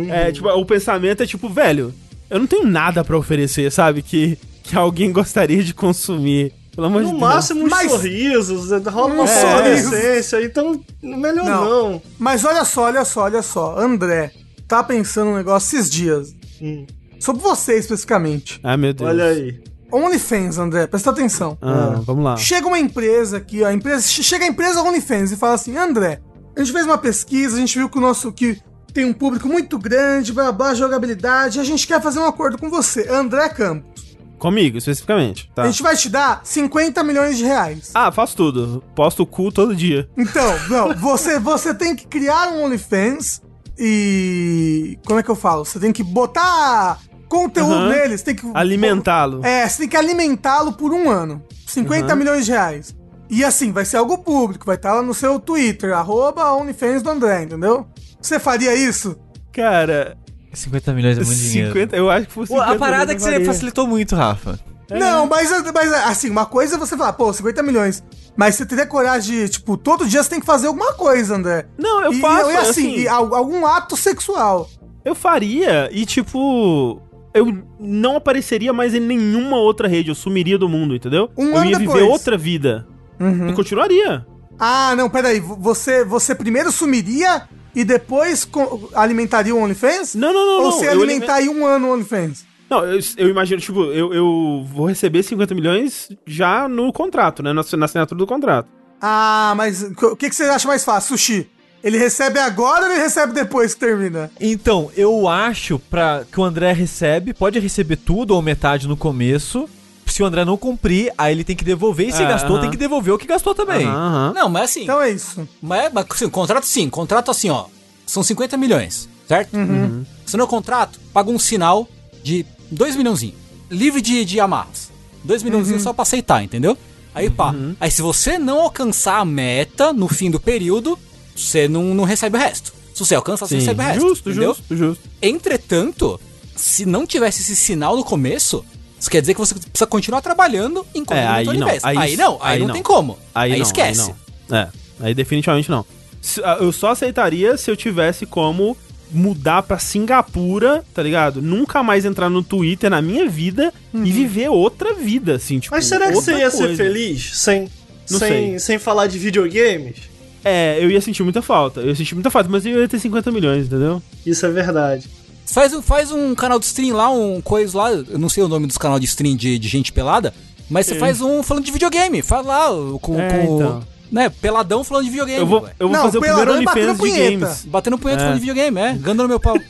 É, tipo, o pensamento é tipo, velho, eu não tenho nada pra oferecer, sabe? Que, que alguém gostaria de consumir. Pelo amor de No Deus. máximo uns Mas- sorrisos, rola uma Um adolescência, então melhor Não. não. Mas olha só, olha só, olha só. André, tá pensando um negócio esses dias. Hum, Sobre você especificamente. Ai, meu Deus. olha aí. OnlyFans, André, presta atenção. Ah, vamos lá. Chega uma empresa aqui, ó, a empresa, chega a empresa OnlyFans e fala assim: André, a gente fez uma pesquisa, a gente viu que o nosso que tem um público muito grande, blá blá, jogabilidade, e a gente quer fazer um acordo com você, André Campos. Comigo, especificamente. Tá. A gente vai te dar 50 milhões de reais. Ah, faço tudo. Posto o cu todo dia. Então, não, você, você tem que criar um OnlyFans e. Como é que eu falo? Você tem que botar conteúdo Aham. neles, tem que. Alimentá-lo. É, você tem que alimentá-lo por um ano. 50 Uhum. milhões de reais. E assim, vai ser algo público, vai estar lá no seu Twitter, arroba OnlyFans do André, entendeu? Você faria isso? Cara, 50 milhões é muito dinheiro. 50, eu acho que fosse Pô, 50 a parada é que você faria. facilitou muito, Rafa. É. Não, mas, mas assim, uma coisa é você falar, pô, 50 milhões. Mas você teria coragem de, tipo, todo dia você tem que fazer alguma coisa, André. Não, eu e, faço, E, assim, assim, e al- algum ato sexual. eu faria e, tipo, eu não apareceria mais em nenhuma outra rede, eu sumiria do mundo, entendeu? Um eu ano ia depois. viver outra vida. Uhum. Eu continuaria. Ah, não, peraí. vo- Você, você primeiro sumiria e depois alimentaria o OnlyFans? Não, não, não, Ou não. você alimentaria um ano o OnlyFans? Não, eu, eu imagino, tipo, eu, eu vou receber 50 milhões já no contrato, né? Na, na assinatura do contrato. Ah, mas o que, que você acha mais fácil, Sushi? Ele recebe agora ou ele recebe depois que termina? Então, eu acho pra que o André recebe, pode receber tudo ou metade no começo. Se o André não cumprir, aí ele tem que devolver. E se É, gastou, aham. tem que devolver o que gastou também. Aham, aham. Não, mas assim, Então é isso. mas, mas assim, contrato sim, contrato assim, ó, são 50 milhões, certo? Uhum. Se no contrato, paga um sinal de 2 milhãozinho, livre de, de amarras. 2 milhãozinho Uhum. só pra aceitar, entendeu? Aí pá, aí se você não alcançar a meta no fim do período, você não, não recebe o resto. Se você alcançar, você Sim, recebe o resto. justo, entendeu? justo, justo. Entretanto, se não tivesse esse sinal no começo, isso quer dizer que você precisa continuar trabalhando enquanto É, não aí não, aí Aí, não, aí, aí não, não. tem como. Aí, Aí, não, esquece. Aí não. É. Aí definitivamente não. Ah, Eu só aceitaria se eu tivesse como mudar pra Singapura, tá ligado? Nunca mais entrar no Twitter na minha vida e viver outra vida, assim, tipo. Mas será que você ia ser coisa. feliz sem, Não sem, sei. sem falar de videogames? É, eu ia sentir muita falta. Eu ia sentir muita falta, mas eu ia ter 50 milhões, entendeu? Isso é verdade. Faz, um- faz um canal de stream lá, um coisa lá, eu não sei o nome dos canais de stream de, de gente pelada, mas você faz um falando de videogame. Faz lá, o- com. É, com então. Né, peladão falando de videogame. Eu vou, eu vou Não, fazer o primeiro peladão batendo OnlyFans de games. Batendo punheta É. falando de videogame, é. Ganda no meu pau.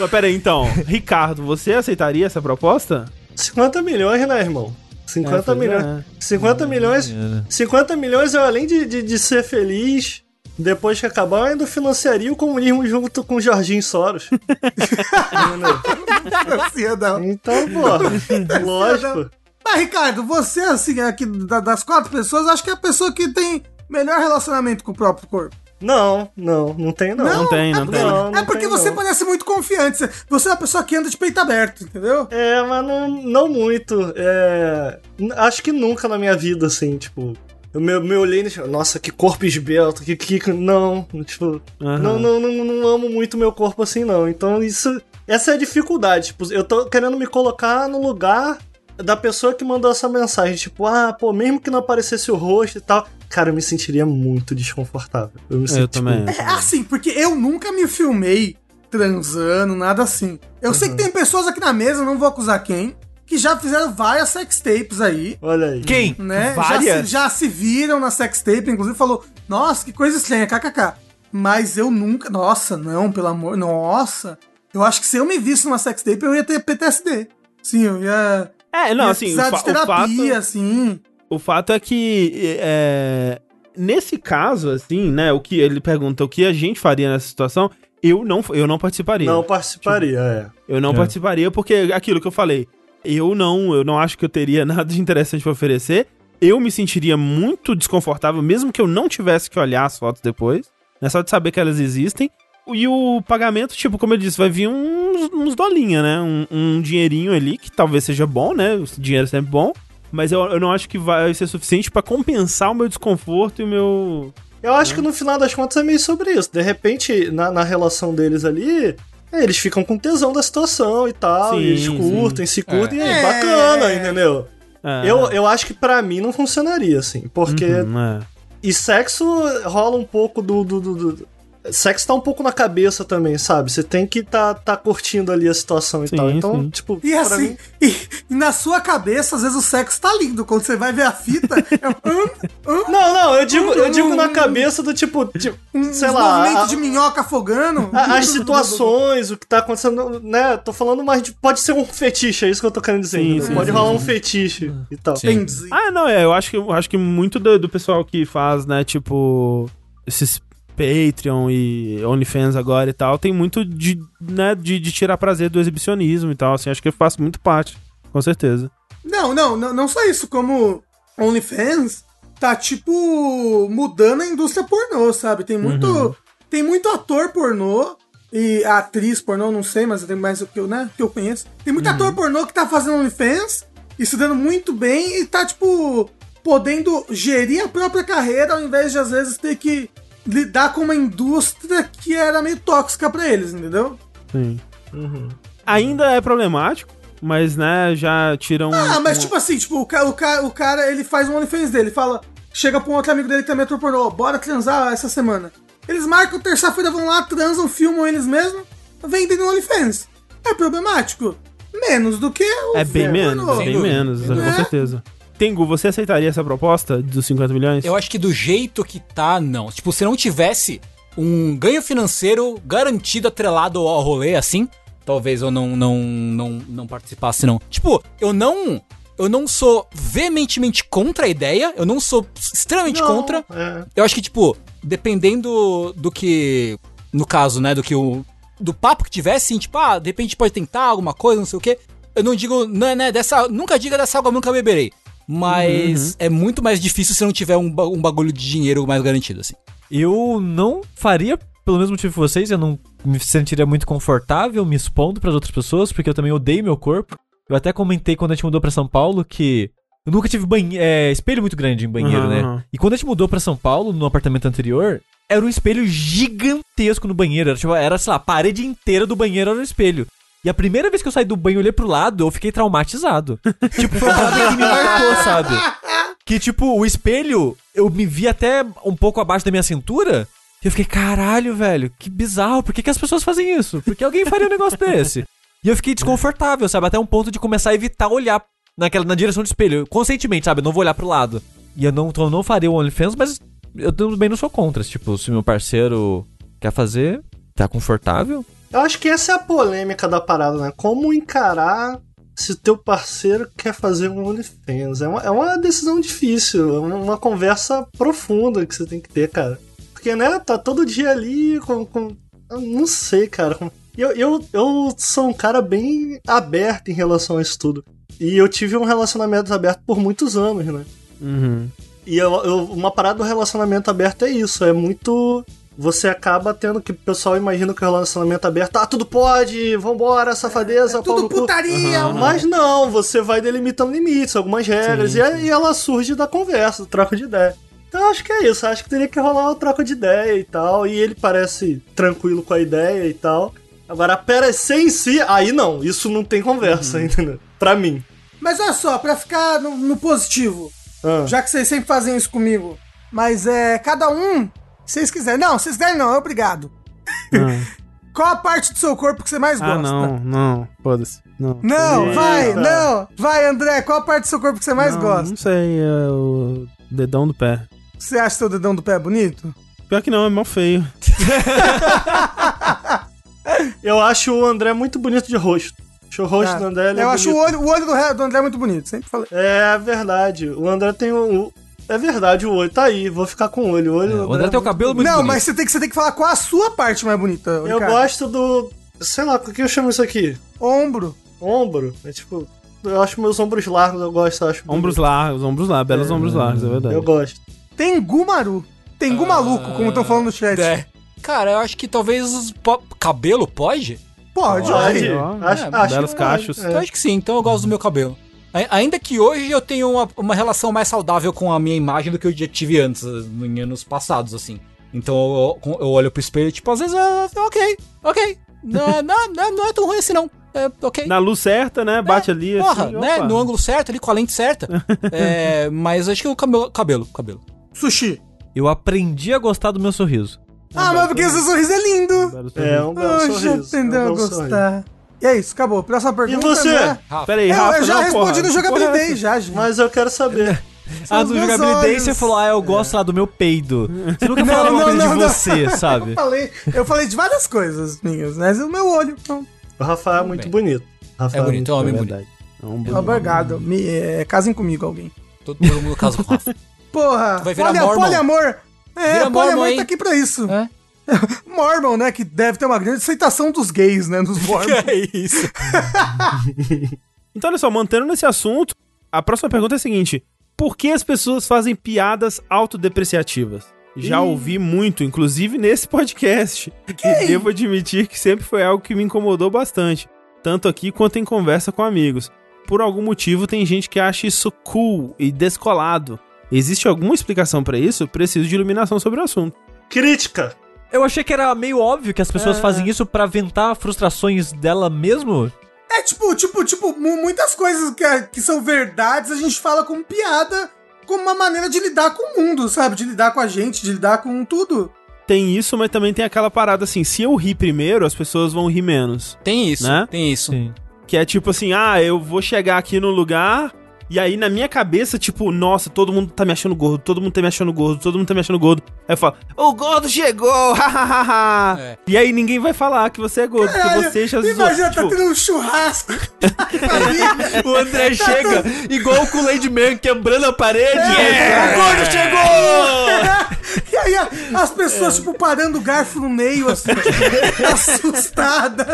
Mas pera aí, então. Ricardo, você aceitaria essa proposta? 50 milhões, né, irmão? 50 É, milhões. é. 50 milhões. 50 milhões eu, além de, de, de ser feliz, depois que acabar, eu ainda financiaria o comunismo junto com o Jorginho Soros. Entendeu? Ansiedão. então, pô, lógico. Mas, Ricardo, você, assim, aqui da- das quatro pessoas, acho que é a pessoa que tem melhor relacionamento com o próprio corpo. Não, não, não tem não. Não tem, não tem. Não, não é porque tem, você não. parece muito confiante. Você- é uma pessoa que anda de peito aberto, entendeu? É, mas não, não muito. É, acho que nunca na minha vida, assim, tipo. Eu me, me olhei e nossa, que corpo esbelto, que. que não, tipo. Aham. Não, não, não, não amo muito meu corpo assim, não. Então, isso. Essa é a dificuldade. Tipo, eu tô querendo me colocar no lugar da pessoa que mandou essa mensagem. Tipo, ah, pô, mesmo que não aparecesse o rosto e tal. Cara, eu me sentiria muito desconfortável. Eu me Eu sinto, também. É assim, porque eu nunca me filmei transando, nada assim. Eu sei que tem pessoas aqui na mesa, não vou acusar quem, que já fizeram várias sex tapes aí. Olha aí. Quem? né? Já Várias? se, já se viram na sextape, inclusive falou, nossa, que coisa estranha, kkk. Mas eu nunca, nossa, não, pelo amor, nossa. Eu acho que se eu me visse numa sextape, eu ia ter PTSD. Sim, eu ia, É, não, ia assim, o, de o terapia, fato, assim. O fato é que, é, nesse caso, assim, né, o que ele pergunta o que a gente faria nessa situação, eu não, eu não participaria. Não participaria, é. Eu não É. participaria porque aquilo que eu falei, eu não, eu não acho que eu teria nada de interessante pra oferecer. Eu me sentiria muito desconfortável, mesmo que eu não tivesse que olhar as fotos depois. Né, só de saber que elas existem. E o pagamento, tipo, como eu disse, vai vir uns, uns dolinha, né? Um, um dinheirinho ali, que talvez seja bom, né? O dinheiro é sempre bom. Mas eu, eu não acho que vai ser suficiente pra compensar o meu desconforto e o meu. Eu acho que no final das contas é meio sobre isso. De repente, na, na relação deles ali, é, eles ficam com tesão da situação e tal. Sim, e eles sim. curtem, se curtem, é, É. bacana, entendeu? É, Eu, eu acho que pra mim não funcionaria, assim. Porque. uhum, é. E sexo rola um pouco do. do, do- do- Sexo tá um pouco na cabeça também, sabe? Você tem que tá, tá curtindo ali a situação e Sim, tal. Então, sim. tipo. E assim, mim- e, e na sua cabeça, às vezes o sexo tá lindo. Quando você vai ver a fita, é Não, não, eu digo, eu digo na cabeça do tipo. tipo um sei lá. movimento a- de minhoca afogando. A- as situações, o que tá acontecendo, né? Tô falando mais de. Pode ser um fetiche, é isso que eu tô querendo dizer. Sim, sim, pode sim, rolar sim. um fetiche e tal. Sim. Entendi. Ah, não, é, eu acho que, eu acho que muito do, do pessoal que faz, né, tipo, esses Patreon e OnlyFans agora e tal, tem muito de, né, de, de tirar prazer do exibicionismo e tal, assim, acho que eu faço muito parte, com certeza. Não, não, não, não só isso, como OnlyFans tá, tipo, mudando a indústria pornô, sabe? Tem muito, Uhum. tem muito ator pornô e atriz pornô, não sei, mas tem mais o que eu, né, que eu conheço. Tem muito Uhum. ator pornô que tá fazendo OnlyFans e se dando muito bem e tá, tipo, podendo gerir a própria carreira ao invés de, às vezes, ter que lidar com uma indústria que era meio tóxica pra eles, entendeu? Sim. Ainda é problemático, mas, né, já tiram... Ah, mas um- tipo assim, tipo, o cara, o cara, o cara ele faz um OnlyFans dele, fala, chega pra um outro amigo dele que também é pornô, "Ó, bora transar essa semana. Eles marcam, terça-feira vão lá, transam, filmam eles mesmos, vendem no OnlyFans. É problemático? Menos do que o É bem menos, pornô. bem menos, com É. certeza. Tengu, você aceitaria essa proposta dos 50 milhões? Eu acho que do jeito que tá, não. Tipo, se não tivesse um ganho financeiro garantido atrelado ao rolê, assim, talvez eu não, não, não, não participasse, não. Tipo, eu não. Eu não sou veementemente contra a ideia, eu não sou extremamente Não, contra. é. Eu acho que, tipo, dependendo do que. No caso, né, do que o. Do papo que tivesse, assim, tipo, ah, de repente pode tentar alguma coisa, não sei o quê. Eu não digo, né, né, dessa. Nunca diga dessa água, nunca beberei. Mas é muito mais difícil se não tiver um, um bagulho de dinheiro mais garantido, assim. Eu não faria pelo mesmo motivo que vocês, eu não me sentiria muito confortável me expondo pras outras pessoas, porque eu também odeio meu corpo. Eu até comentei quando a gente mudou pra São Paulo que Eu nunca tive banhe- é, espelho muito grande em banheiro, Aham, né? E quando a gente mudou pra São Paulo, no apartamento anterior, era um espelho gigantesco no banheiro. Era, tipo, era, sei lá, a parede inteira do banheiro era um espelho. E a primeira vez que eu saí do banho e olhei pro lado, eu fiquei traumatizado. tipo, foi parada que me marcou, sabe? Que, tipo, o espelho, eu me vi até um pouco abaixo da minha cintura. E eu fiquei, caralho, velho, que bizarro. Por que, que as pessoas fazem isso? Por que alguém faria um negócio desse? E eu fiquei desconfortável, sabe? Até um ponto de começar a evitar olhar naquela, na direção do espelho. Conscientemente, sabe? Eu não vou olhar pro lado. E eu não, então não faria o OnlyFans, mas eu também não sou contra. Tipo, se meu parceiro quer fazer, tá confortável. Eu acho que essa é a polêmica da parada, né? Como encarar se teu parceiro quer fazer um OnlyFans? É uma, é uma decisão difícil, é uma, conversa profunda que você tem que ter, cara. Porque, né, tá todo dia ali com. com não sei, cara. Eu, eu, eu sou um cara bem aberto em relação a isso tudo. E eu tive um relacionamento aberto por muitos anos, né? Uhum. E eu, eu- uma parada do relacionamento aberto é isso, é muito. Você acaba tendo que o pessoal imagina que o relacionamento aberto, ah, tudo pode, vambora, safadeza, pau Tudo no cu. putaria. Aham. Mas não, você vai delimitando limites, algumas regras, Sim, e, aí ela surge da conversa, do troco de ideia. Então acho que é isso, acho que teria que rolar uma troca de ideia e tal, e ele parece tranquilo com a ideia e tal. Agora, a pera ser em si, aí não, isso não tem conversa, entendeu? Pra mim. Mas olha só, pra ficar no, no positivo, Ah. já que vocês sempre fazem isso comigo, mas é cada um, vocês quiserem. Não, se vocês quiserem não, é obrigado. Qual a parte do seu corpo que você mais gosta? Ah, não, não. Foda-se. Não. Não, Eita. vai, não. Vai, André, qual a parte do seu corpo que você mais não, gosta? Não sei, é o dedão do pé. Você acha seu dedão do pé bonito? Pior que não, é mal feio. Eu acho o André muito bonito de rosto. Acho o rosto Ah, do André é eu acho o olho, o olho do, do André muito bonito, sempre falei. É verdade. O André tem o. É verdade, o olho. Tá aí, vou ficar com o olho. O, olho do O André tem o cabelo muito não, bonito. mas você tem, que, você tem que falar qual a sua parte mais bonita, Eu Ricardo. gosto do. Sei lá, o que eu chamo isso aqui? Ombro. Ombro. É tipo. Eu acho meus ombros largos, eu gosto, eu acho. Ombros bonito. largos, ombros largos, belos ombros largos, é verdade. Eu gosto. Tengu Maru. Tengu maluco, como estão falando no chat. É. Cara, eu acho que talvez os po- cabelo pode? Pode, Pode. Acho, É, acho belos cachos. é. Eu acho que sim, então eu gosto do meu cabelo. Ai- Ainda que hoje eu tenho uma, uma relação mais saudável com a minha imagem do que eu já tive antes, em anos passados, assim. Então eu, eu olho pro espelho e, tipo, às vezes, é, ok, ok. Não, não, não, não é tão ruim assim, não. É ok. Na luz certa, né? Bate ali Porra, assim. né? No ângulo certo, ali com a lente certa. É, mas acho que o cabelo, cabelo, cabelo. Sushi. Eu aprendi a gostar do meu sorriso. Ah, mas porque seu sorriso é lindo. Belo É, um belo Ah, já sorriso. aprendeu é um a belo sorriso. E é isso, acabou. Próxima pergunta. você? André. Rafa. Pera aí, Eu, Rafa, eu já não, respondi porra. no jogabilidade é já, gente. Mas eu quero saber. Ah, meus jogabilidade olhos. você falou, ah, eu gosto lá do meu peido. Você nunca Não, falou alguma não, coisa não, de não. você, Eu sabe? falei, eu falei de várias coisas minhas, mas o meu olho. Então, O Rafael é muito bem. bonito. Rafael É bonito, é um É homem bonito. verdade. É um bom- obrigado. Me, é, casem comigo, alguém. Todo, mundo casa com o Rafa. Porra, vai virar polia- Mormon. poliamor. É, poliamor tá aqui pra isso. É? Mormon, né? Que deve ter uma grande aceitação dos gays, né? Dos Mormon. é isso? Então, olha só, mantendo nesse assunto, a próxima pergunta é a seguinte: Por que as pessoas fazem piadas autodepreciativas? Já ouvi muito, inclusive nesse podcast. E devo admitir que sempre foi algo que me incomodou bastante, tanto aqui quanto em conversa com amigos. Por algum motivo, tem gente que acha isso cool e descolado. Existe alguma explicação pra isso? Preciso de iluminação sobre o assunto. Crítica. Eu achei que era meio óbvio que as pessoas fazem isso pra ventar frustrações dela mesmo. É tipo, tipo, tipo, mu- muitas coisas que, que são verdades a gente fala como piada, como uma maneira de lidar com o mundo, sabe? De lidar com a gente, de lidar com tudo. Tem isso, mas também tem aquela parada assim: se eu rir primeiro, as pessoas vão rir menos. Tem isso, Né? tem isso. Sim. Que é tipo assim, ah, eu vou chegar aqui no lugar. E aí, na minha cabeça, tipo, nossa, todo mundo tá me achando gordo, todo mundo tá me achando gordo, todo mundo tá me achando gordo. Aí eu falo, o gordo chegou, hahaha. É. E aí ninguém vai falar que você é gordo, porque Caralho, você já zoou. Imagina, tá Tipo, tendo um churrasco. O André chega igual com o Lady Man quebrando a parede. É. O gordo chegou! E aí a- as pessoas, tipo, parando o garfo no meio, assim, tipo, assustadas.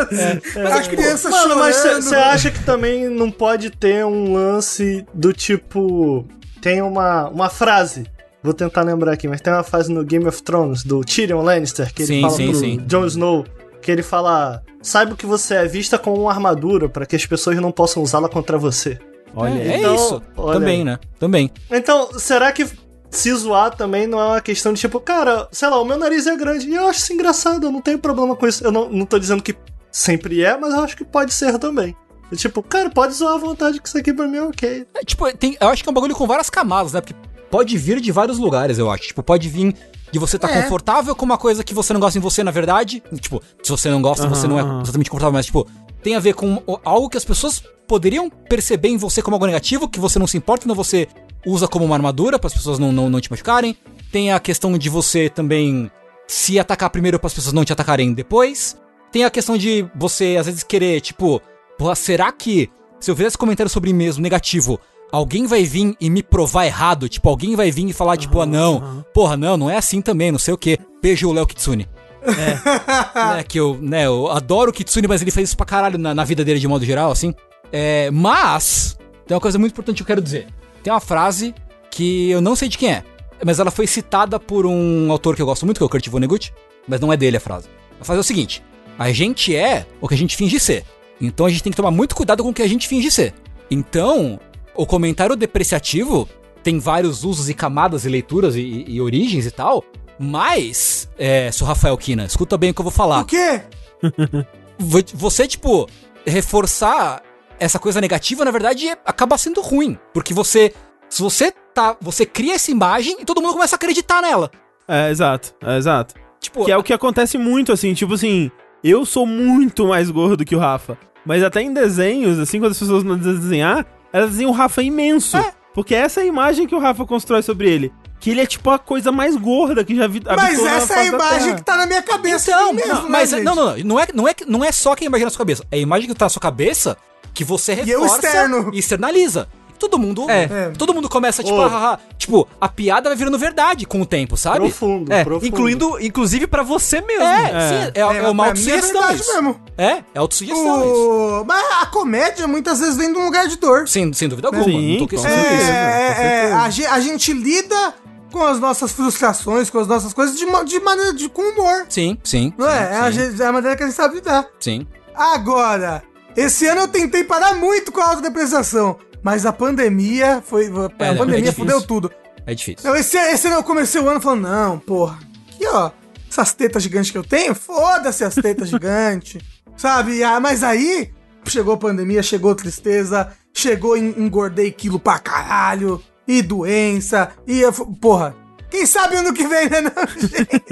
a criança Mano, mas chorando. você acha que também não pode ter um lance do tipo. Tem uma, uma frase. Vou tentar lembrar aqui, mas tem uma frase no Game of Thrones do Tyrion Lannister que ele Sim, fala sim, pro sim. Jon Snow. Que ele fala: Saiba que você é vista como uma armadura para que as pessoas não possam usá-la contra você. Olha é, aí. é Então, isso. olha Também, né? Também. Então, será que se zoar também não é uma questão de tipo, cara, sei lá, o meu nariz é grande e eu acho isso engraçado, eu não tenho problema com isso. Eu não, não tô dizendo que sempre é, mas eu acho que pode ser também. E, tipo, cara, pode zoar à vontade que isso aqui pra mim é ok. É, tipo, tem, eu acho que é um bagulho com várias camadas, né? Porque pode vir de vários lugares, eu acho. Tipo, pode vir de você estar É. confortável com uma coisa que você não gosta em você, na verdade. Tipo, se você não gosta, você não é Aham. exatamente confortável, mas, tipo, tem a ver com algo que as pessoas poderiam perceber em você como algo negativo, que você não se importa, então você usa como uma armadura para as pessoas não, não, não te machucarem. Tem a questão de você também se atacar primeiro para as pessoas não te atacarem depois. Tem a questão de você, às vezes, querer, tipo, porra, será que se eu fizesse comentário sobre mim mesmo negativo, alguém vai vir e me provar errado? Tipo, alguém vai vir e falar, tipo, ah, não, porra, não, não é assim também, não sei o quê. Beijo o Léo Kitsune. É. né, que eu, né, eu adoro o Kitsune, mas ele fez isso pra caralho na, na vida dele de modo geral, assim. É, mas, tem uma coisa muito importante que eu quero dizer. Tem uma frase que eu não sei de quem é, mas ela foi citada por um autor que eu gosto muito, que é o Kurt Vonnegut, mas não é dele a frase. A frase é o seguinte: a gente é o que a gente finge ser. Então a gente tem que tomar muito cuidado com o que a gente finge ser. Então, o comentário depreciativo tem vários usos e camadas e leituras e, e- e origens e tal, mas, é, sou Rafael Kina, escuta bem o que eu vou falar. O quê? Vo- Você, tipo, reforçar essa coisa negativa, na verdade, é- acaba sendo ruim. Porque você. Se você tá. Você cria essa imagem e todo mundo começa a acreditar nela. É, exato, é, exato. Tipo, Que é o que acontece muito, assim, tipo assim, eu sou muito mais gordo que o Rafa. Mas até em desenhos, assim, quando as pessoas não desenhar, elas desenham o Rafa imenso. Porque essa é a imagem que o Rafa constrói sobre ele. Que ele é tipo a coisa mais gorda que já vi. Mas essa é a imagem que tá na minha cabeça Então, mesmo, não, né, mas gente? não, não, não, não é, não é, não é só que a imagem na sua cabeça. É a imagem que tá na sua cabeça que você E eu reforça externo. e externaliza. Todo mundo, É. É. todo mundo começa tipo, Ô. ah, ah, ah. tipo, a piada vai virando verdade com o tempo, sabe? Profundo, É, profundo. incluindo, inclusive pra você mesmo. É, É. sim, é, é, uma pra mim é autossugestão isso. mesmo. É, é autossugestão isso. O... Mas a comédia muitas vezes vem de um lugar de dor. Sem, sem dúvida alguma, Sim, não tô com questionando certeza. isso. É, é, é, a, ge- a gente lida com as nossas frustrações, com as nossas coisas de, de maneira de, com humor. Sim, sim. Não é? É a, sim, gente- é a maneira que a gente sabe lidar. sim. Agora, esse ano eu tentei parar muito com a autodepreciação. Mas a pandemia foi. A É, é pandemia difícil. fudeu tudo. É difícil. Então, esse, esse ano eu comecei o ano falando, não, porra, aqui ó, essas tetas gigantes que eu tenho, foda-se as tetas gigantes. Sabe? Ah, mas aí chegou a pandemia, chegou tristeza, chegou en- engordei quilo pra caralho, e doença, e porra. Quem sabe ano que vem, né, não, gente?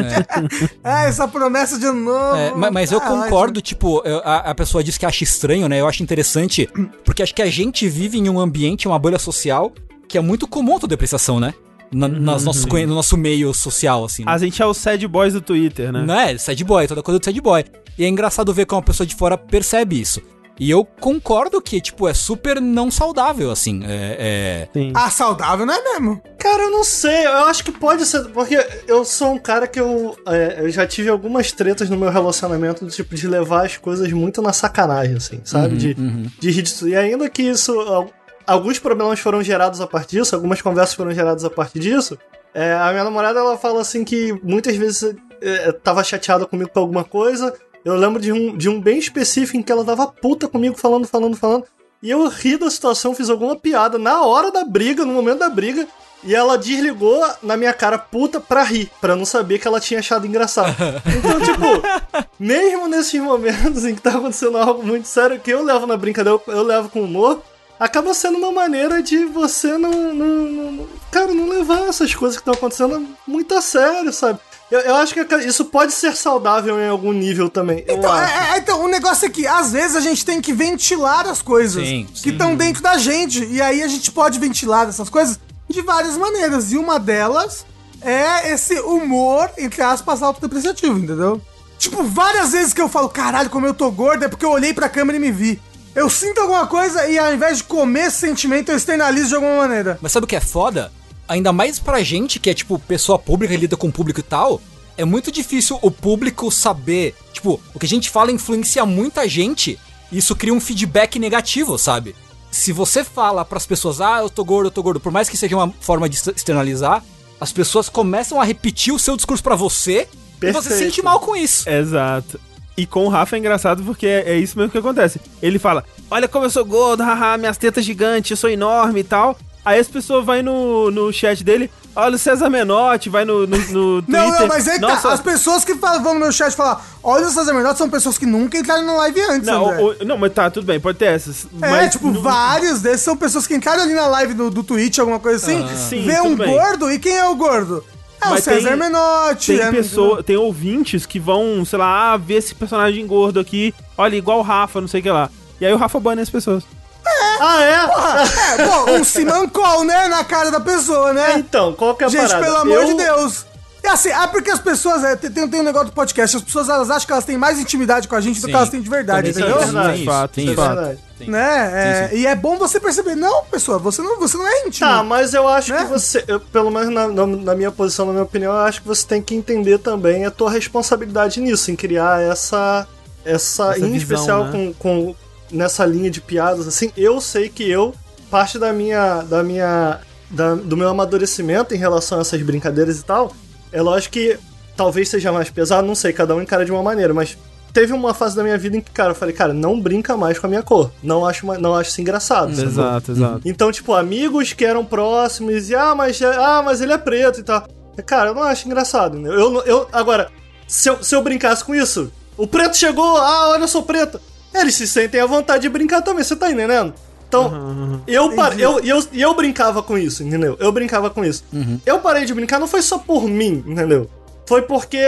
É, essa promessa de ano novo. É, ma- mas eu tá concordo, tipo, eu- a, a pessoa diz que acha estranho, né? Eu acho interessante, porque acho que a gente vive em um ambiente, uma bolha social, que é muito comum a autodepreciação, né? Na, nas nossos, conhe- no nosso meio social, assim. né? A gente é o sad boys do Twitter, né? Não é? Sad boy, toda coisa do sad boy. E é engraçado ver como uma pessoa de fora percebe isso. E eu concordo que, tipo, é super não saudável, assim. É. Sim. Ah, saudável não é mesmo? Cara, eu não sei, eu acho que pode ser, porque eu sou um cara que eu, é, eu já tive algumas tretas no meu relacionamento, do tipo, de levar as coisas muito na sacanagem, assim, sabe? de, de rir disso. E ainda que isso, al- alguns problemas foram gerados a partir disso, algumas conversas foram geradas a partir disso, é, a minha namorada, ela fala assim que muitas vezes é, tava chateada comigo por alguma coisa, eu lembro de um, de um bem específico em que ela tava puta comigo, falando, falando, falando, e eu ri da situação, fiz alguma piada na hora da briga, no momento da briga, e ela desligou na minha cara puta pra rir, pra não saber que ela tinha achado engraçado. Então, tipo, mesmo nesses momentos em que tá acontecendo algo muito sério, que eu levo na brincadeira, eu, eu levo com humor, acaba sendo uma maneira de você não, não, não- Cara, não levar essas coisas que estão acontecendo muito a sério, sabe? Eu, eu acho que isso pode ser saudável em algum nível também. Então, é, é, então, o negócio é que, às vezes, a gente tem que ventilar as coisas Sim, que estão dentro da gente. E aí a gente pode ventilar essas coisas de várias maneiras. E uma delas é esse humor, entre aspas, autodepreciativo, entendeu? Tipo, várias vezes que eu falo, caralho, como eu tô gordo, é porque eu olhei pra câmera e me vi. Eu sinto alguma coisa e ao invés de comer esse sentimento, eu externalizo de alguma maneira. Mas sabe o que é foda? Ainda mais pra gente que é, tipo, pessoa pública lida com o público e tal, é muito difícil o público saber. Tipo, o que a gente fala influencia muita gente e isso cria um feedback negativo, sabe? Se você fala pras pessoas, ah, eu tô gordo, eu tô gordo, por mais que seja uma forma de externalizar, as pessoas começam a repetir o seu discurso pra você e você se Perfeito. sente mal com isso. Exato. E com o Rafa é engraçado porque é, é isso mesmo que acontece. Ele fala: Olha como eu sou gordo, haha, minhas tetas gigantes, eu sou enorme e tal. Aí as pessoas vai no, no chat dele, olha o César Menotti, vai no, no, no Twitter. Não, não, mas é que tá. Nossa, As pessoas que falam, vão no meu chat falar, olha os César Menotti, são pessoas que nunca entraram na live antes, Não, o- o- não, mas tá, tudo bem, pode ter essas. É, mas tipo, no- vários desses são pessoas que entraram ali na live do, do Twitch, alguma coisa assim, Sim, vê um bem. gordo, e quem é o gordo? É o Mas César tem- Menotti. Tem é- pessoa, tem ouvintes que vão, sei lá, ah, ver esse personagem gordo aqui, olha, igual o Rafa, não sei o que lá. E aí o Rafa bane as pessoas. Ah, é? É, pô, um Simancol, né, na cara da pessoa, né? Então, qual que é a Gente, parada? pelo amor Eu- de Deus. É assim, ah, porque as pessoas, é, tem, tem um negócio do podcast, as pessoas elas acham que elas têm mais intimidade com a gente do que Sim. elas têm de verdade, entendeu? tem verdade. Sim, fato, tem sim, isso. fato. Verdade. Sim. Né? É, E é bom você perceber, não, pessoa, você não, você não é íntimo. Tá, mas eu acho Né? que você, eu, pelo menos na, na- na minha posição, na minha opinião, eu acho que você tem que entender também a tua responsabilidade nisso, em criar essa. Essa, Essa em visão, especial né? com, com. Nessa linha de piadas, assim, eu sei que eu, parte da minha. da minha. da- do meu amadurecimento em relação a essas brincadeiras e tal, é lógico que talvez seja mais pesado, não sei, cada um encara de uma maneira, mas teve uma fase da minha vida em que, cara, eu falei, cara, não brinca mais com a minha cor. Não acho, não acho isso engraçado. sacou? Exato, exato. Então, tipo, amigos que eram próximos e, ah, mas, ah, mas ele é preto e tal. Cara, eu não acho engraçado? Eu, eu, agora, se eu, se eu brincasse com isso, o preto chegou, ah, olha, eu sou preto. Eles se sentem à vontade de brincar também, você tá entendendo? Então, eu, par, eu, eu, e eu brincava com isso, entendeu? Eu brincava com isso. Eu parei de brincar, não foi só por mim, entendeu? Foi porque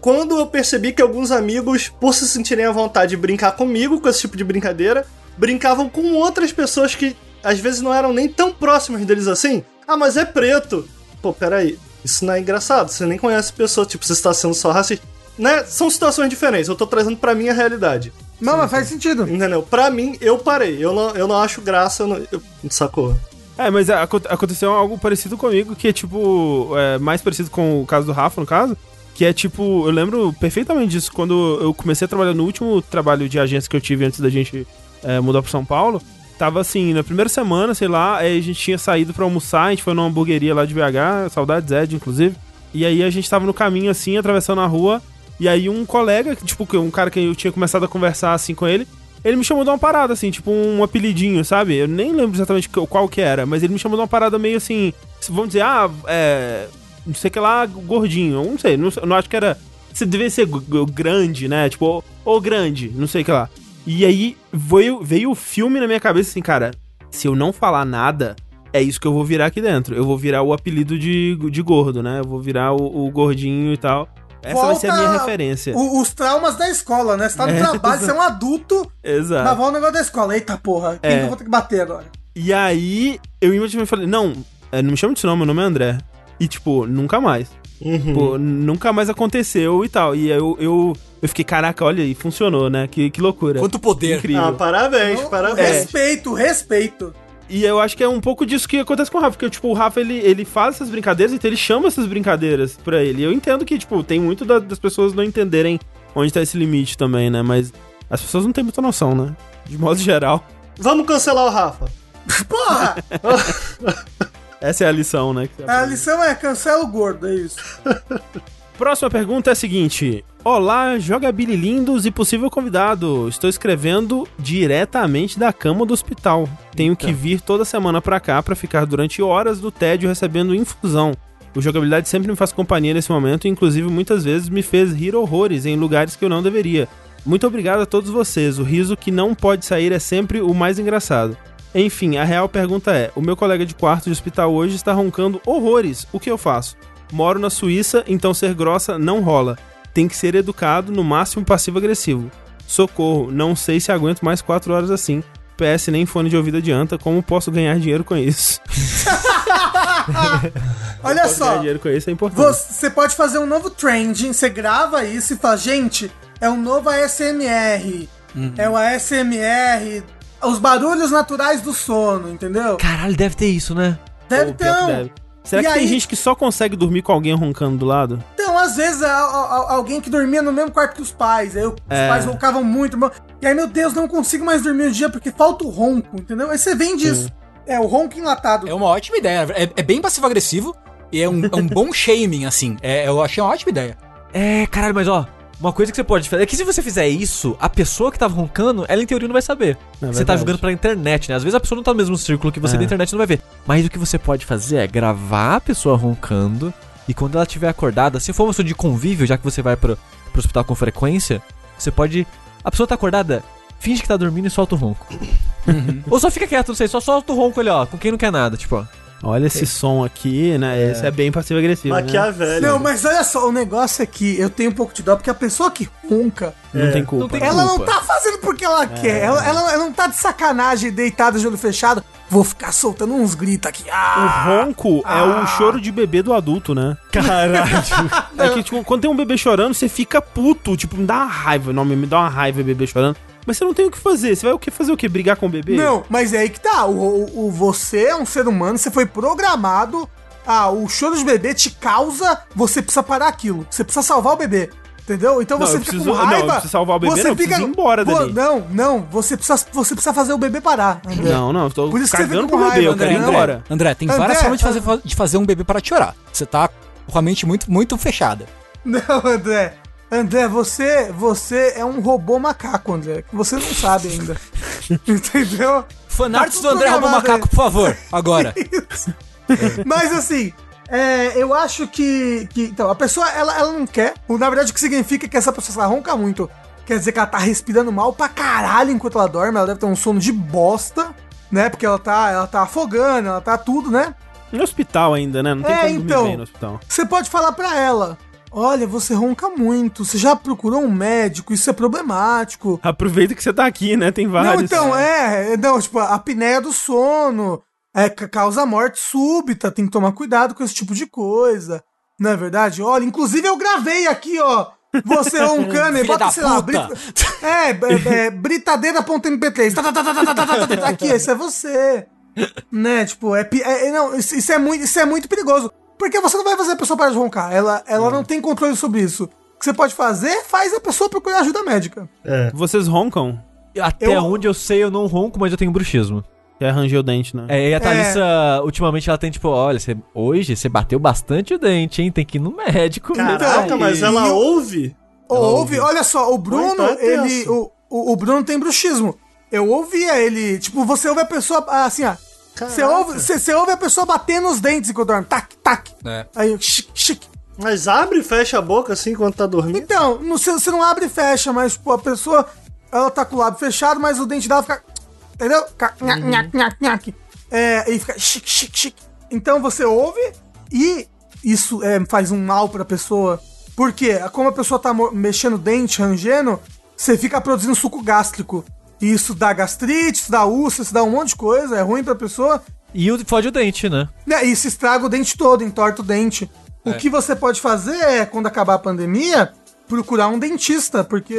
quando eu percebi que alguns amigos, por se sentirem à vontade de brincar comigo com esse tipo de brincadeira, brincavam com outras pessoas que às vezes não eram nem tão próximas deles assim. Ah, mas é preto. Pô, peraí. Isso não é engraçado. Você nem conhece a pessoa, tipo, você está sendo só racista. Né? São situações diferentes. Eu tô trazendo pra minha realidade. Não, mas faz sentido. Entendeu? Pra mim, eu parei. Eu não, eu não acho graça. Eu não, eu- sacou? É, mas aco- aconteceu algo parecido comigo, que é tipo, é, mais parecido com o caso do Rafa, no caso, que é tipo, eu lembro perfeitamente disso, quando eu comecei a trabalhar no último trabalho de agência que eu tive antes da gente é, mudar pro São Paulo, tava assim, na primeira semana, sei lá, aí a gente tinha saído pra almoçar, a gente foi numa hamburgueria lá de BH, saudade Zed, inclusive, e aí a gente tava no caminho assim, atravessando a rua, e aí um colega, tipo, um cara que eu tinha começado a conversar assim com ele, ele me chamou de uma parada, assim, tipo um apelidinho, sabe? Eu nem lembro exatamente qual que era, mas ele me chamou de uma parada meio assim, vamos dizer, ah, é. Não sei que lá, gordinho, não sei, não, não acho que era. Você devia ser grande, né? Tipo, ou, grande, não sei que lá. E aí veio, veio o filme na minha cabeça assim, cara, se eu não falar nada, é isso que eu vou virar aqui dentro. Eu vou virar o apelido de, de gordo, né? Eu vou virar o, o gordinho e tal. Essa vai ser a minha Volta referência. o- os traumas da escola, né? Você tá no É, trabalho, você é um adulto, Exato. mas volta o negócio da escola. Eita porra, quem É. que eu vou ter que bater agora? E aí, eu imediatamente falei, não, é, não me chama disso não, meu nome é André. E, tipo, nunca mais. Uhum. Pô, nunca mais aconteceu e tal. E aí eu, eu, eu fiquei, caraca, olha, e funcionou, né? Que, que loucura. Quanto poder. Incrível. Ah, parabéns, Então, parabéns. Respeito, respeito. E eu acho que é um pouco disso que acontece com o Rafa, porque, tipo, o Rafa, ele, ele faz essas brincadeiras, então ele chama essas brincadeiras pra ele. E eu entendo que, tipo, tem muito da- das pessoas não entenderem onde tá esse limite também, né? Mas as pessoas não têm muita noção, né? De modo geral. Vamos cancelar o Rafa. Porra! Essa é a lição, né? a lição é cancela o gordo, é isso. Próxima pergunta é a seguinte: Olá, jogabililindos e possível convidado. Estou escrevendo diretamente da cama do hospital. Tenho que vir toda semana pra cá pra ficar durante horas do tédio recebendo infusão. O jogabilidade sempre me faz companhia nesse momento e, inclusive, muitas vezes me fez rir horrores em lugares que eu não deveria. Muito obrigado a todos vocês. O riso que não pode sair é sempre o mais engraçado. Enfim, a real pergunta é: o meu colega de quarto de hospital hoje está roncando horrores. O que eu faço? Moro na Suíça, então ser grossa não rola. Tem que ser educado, no máximo passivo-agressivo. Socorro, não sei se aguento mais quatro horas assim. PS nem fone de ouvido adianta, como posso ganhar dinheiro com isso? Olha Ganhar só, dinheiro com isso é importante. você pode fazer um novo trending, você grava isso e fala, gente, é um novo ASMR. Uhum. É o ASMR, os barulhos naturais do sono, entendeu? Caralho, deve ter isso, né? Deve Ou ter um. deve. Será E que tem aí- gente que só consegue dormir com alguém roncando do lado? Então, às vezes, a- a- alguém que dormia no mesmo quarto que os pais, aí os É. pais roncavam muito, e aí, meu Deus, não consigo mais dormir o dia porque falta o ronco, entendeu? Aí você vende isso. É, o ronco enlatado. É uma ótima ideia. É, é bem passivo-agressivo e é um, é um bom shaming, assim. É, eu achei uma ótima ideia. É, caralho, mas ó, Uma coisa que você pode fazer é que se você fizer isso, a pessoa que tava roncando, ela em teoria não vai saber. É você tá jogando pela internet, né? Às vezes a pessoa não tá no mesmo círculo que você É. da internet não vai ver. Mas o que você pode fazer é gravar a pessoa roncando e quando ela estiver acordada, se for uma pessoa de convívio, já que você vai pro, pro hospital com frequência, você pode. A pessoa tá acordada, finge que tá dormindo e solta o ronco. Ou só fica quieto, não sei, só solta o ronco ali, ó, com quem não quer nada, tipo, ó. Olha esse som aqui, né? Esse é bem passivo-agressivo. Né? Maquiavélico. Não, mas olha só, o negócio é que eu tenho um pouco de dó, porque a pessoa que ronca, Não É. tem culpa. Não tem ela não culpa. tá fazendo porque ela quer. Ela, ela, ela não tá de sacanagem, deitada de olho fechado. Vou ficar soltando uns gritos aqui. O Ah! ronco é o choro de bebê do adulto, né? Caralho. É que, tipo, quando tem um bebê chorando, você fica puto. Tipo, me dá uma raiva. Não, me dá uma raiva o bebê chorando. Mas você não tem o que fazer. Você vai o que fazer o quê? Brigar com o bebê? Não, mas é aí que tá. O, o- o- você é um ser humano, você foi programado. Ah, o choro de bebê te causa. Você precisa parar aquilo. Você precisa salvar o bebê. Entendeu? Então Não, você fica preciso- com não, eu raiva. preciso salvar o bebê, você não, eu fica. preciso ir embora dali. Não, não. Você precisa, você precisa fazer o bebê parar. André. Não, não, eu tô Por isso que você cagando com bebê, eu raiva, quero ir André. embora. André, tem André, várias formas de fazer, de fazer um bebê parar de chorar. Você tá com a mente muito, muito fechada. Não, André. André, você, você é um robô macaco, André. Você não sabe ainda. Entendeu? Fanarts Tá do André Robô Macaco, por favor, agora. Mas assim, é, eu acho que, que. Então, a pessoa, ela, ela não quer. Na verdade, o que significa é que essa pessoa, ela ronca muito, quer dizer que ela tá respirando mal pra caralho enquanto ela dorme. Ela deve ter um sono de bosta, né? Porque ela tá, ela tá afogando, ela tá tudo, né? No hospital ainda, né? Não tem É, como então. no hospital. Você pode falar pra ela: Olha, você ronca muito, você já procurou um médico, isso é problemático. Aproveita que você tá aqui, né? Tem vários. Não, então, é. é não, tipo, a apneia do sono é, causa morte súbita, tem que tomar cuidado com esse tipo de coisa. Não é verdade? Olha, inclusive eu gravei aqui, ó. Você roncando e bota, sei lá, brita, é, é, é britadeira.mp3. Aqui, esse é você. Né, tipo, é, é não, isso, isso, é muito, isso é muito perigoso. Porque você não vai fazer a pessoa parar de roncar, ela, ela não tem controle sobre isso. O que você pode fazer, faz a pessoa procurar ajuda médica. É. Vocês roncam? Até Eu- onde eu sei, eu não ronco, mas eu tenho bruxismo. Que é ranger o dente, né? É, e a Thalissa, ultimamente, ela tem tipo, olha, você- hoje você bateu bastante o dente, hein? Tem que ir no médico. Caraca, mas ela e o- ouve? Ouve, olha só, o Bruno, então é tenso. ele. O, o, o Bruno tem bruxismo. Eu ouvia ele, tipo, você ouve a pessoa assim, ó. Você ouve, você, você ouve a pessoa batendo os dentes enquanto dorme. Tac, tac. É. Aí, chic, chic. Mas abre e fecha a boca assim quando tá dormindo? Então, não, você, você não abre e fecha, mas, tipo, a pessoa, ela tá com o lábio fechado, mas o dente dela fica. Entendeu? Fica. Nhac, nhac, nhac, nhac. É, e fica chic, chic, chic. Então você ouve e isso é, faz um mal pra pessoa. Porque, como a pessoa tá mexendo o dente, rangendo, você fica produzindo suco gástrico. E isso dá gastrite, isso dá úlcera, isso dá um monte de coisa, é ruim pra pessoa. E o- fode o dente, né? Né, E isso estraga o dente todo, entorta o dente. O É. que você pode fazer é, quando acabar a pandemia, procurar um dentista, porque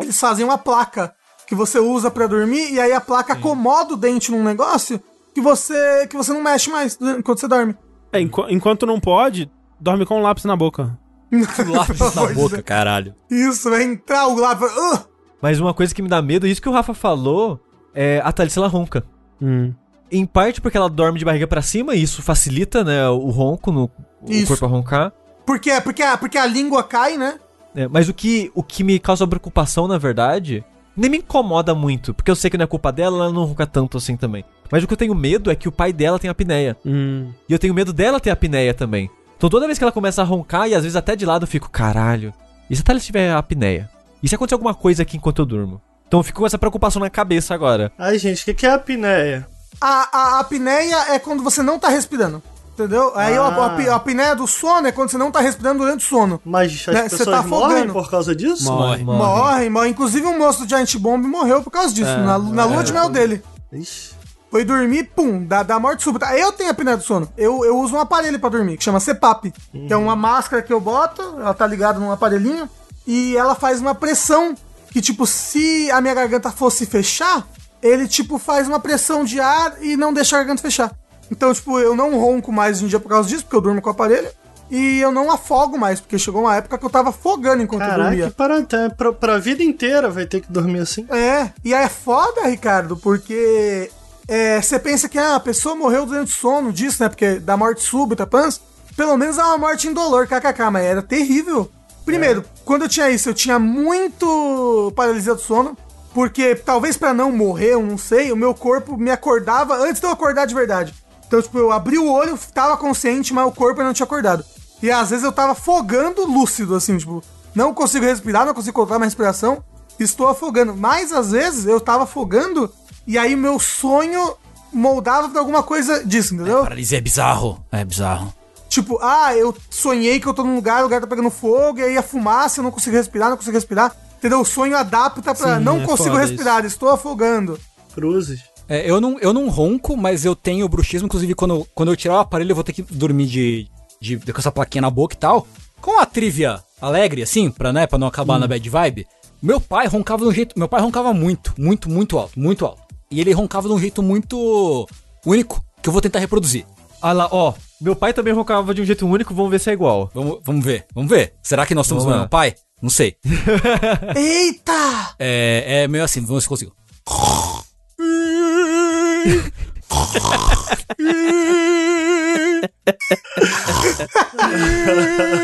eles fazem uma placa que você usa pra dormir e aí a placa acomoda o dente num negócio que você que você não mexe mais enquanto você dorme. É, enqu- enquanto não pode, dorme com um lápis na boca. Lápis na boca, Deus. caralho. Isso, vai entrar o lápis. Uh! Mas uma coisa que me dá medo, isso que o Rafa falou, é a Thalissa ela ronca. Hum. Em parte porque ela dorme de barriga pra cima e isso facilita, né, o ronco, no, o corpo a roncar. Por quê? Porque a, porque a língua cai, né? É, mas o que, o que me causa preocupação, na verdade, nem me incomoda muito, porque eu sei que não é culpa dela, ela não ronca tanto assim também. Mas o que eu tenho medo é que o pai dela tem apneia. Hum. E eu tenho medo dela ter apneia também. Então toda vez que ela começa a roncar, e às vezes até de lado eu fico, caralho, e se a Thalissa tiver apneia? E se acontecer alguma coisa aqui enquanto eu durmo? Então eu fico com essa preocupação na cabeça agora. Ai, gente, o que, que é apneia? A, a, a apneia é quando você não tá respirando. Entendeu? Aí Ah. a, a, a apneia do sono é quando você não tá respirando durante o sono. Mas as Né, você pessoas tá morrem afogando. por causa disso? Morre. Morre, morre. Inclusive um moço do Giant Bomb morreu por causa disso, É, na, na lua de mel dele. Ixi. Foi dormir, pum, dá, dá morte súbita. Eu tenho apneia do sono. Eu, eu uso um aparelho pra dormir, que chama CPAP. Que é uma máscara que eu boto, ela tá ligada num aparelhinho, e ela faz uma pressão que, tipo, se a minha garganta fosse fechar, ele, tipo, faz uma pressão de ar e não deixa a garganta fechar. Então, tipo, eu não ronco mais hoje em dia por causa disso, porque eu durmo com o aparelho. E eu não afogo mais, porque chegou uma época que eu tava afogando enquanto eu Caraca, dormia. que parada. Pra, pra vida inteira vai ter que dormir assim. É, e aí é foda, Ricardo, porque é, você pensa que ah, a pessoa morreu durante o sono disso, né? Porque da morte súbita, pans, pelo menos é uma morte indolor, kkk, mas era terrível. Primeiro, quando eu tinha isso, eu tinha muito paralisia do sono. Porque talvez pra não morrer, eu não sei, o meu corpo me acordava antes de eu acordar de verdade. Então, tipo, eu abri o olho, tava consciente, mas o corpo ainda não tinha acordado. E às vezes eu tava afogando lúcido, assim, tipo, não consigo respirar, não consigo controlar minha respiração, estou afogando. Mas às vezes eu tava afogando e aí meu sonho moldava pra alguma coisa disso, entendeu? Paralisia é bizarro. É bizarro. Tipo, ah, eu sonhei que eu tô num lugar, o lugar tá pegando fogo, e aí a fumaça, eu não consigo respirar, não consigo respirar. Entendeu? O sonho adapta pra Sim, não é consigo respirar, estou afogando. Cruzes. É, eu, não, eu não ronco, mas eu tenho bruxismo. Inclusive, quando, quando eu tirar o aparelho, eu vou ter que dormir de, de, com essa plaquinha na boca e tal. Com a trivia alegre, assim, pra, né, pra não acabar na bad vibe. Meu pai roncava de um jeito. Meu pai roncava muito, muito, muito alto, muito alto. E ele roncava de um jeito muito único, que eu vou tentar reproduzir. Ah lá, ó. Meu pai também roncava de um jeito único, vamos ver se é igual. Vamos, vamos ver, vamos ver. Será que nós temos o mesmo pai? Não sei. Eita! É, é meio assim, vamos ver se consigo.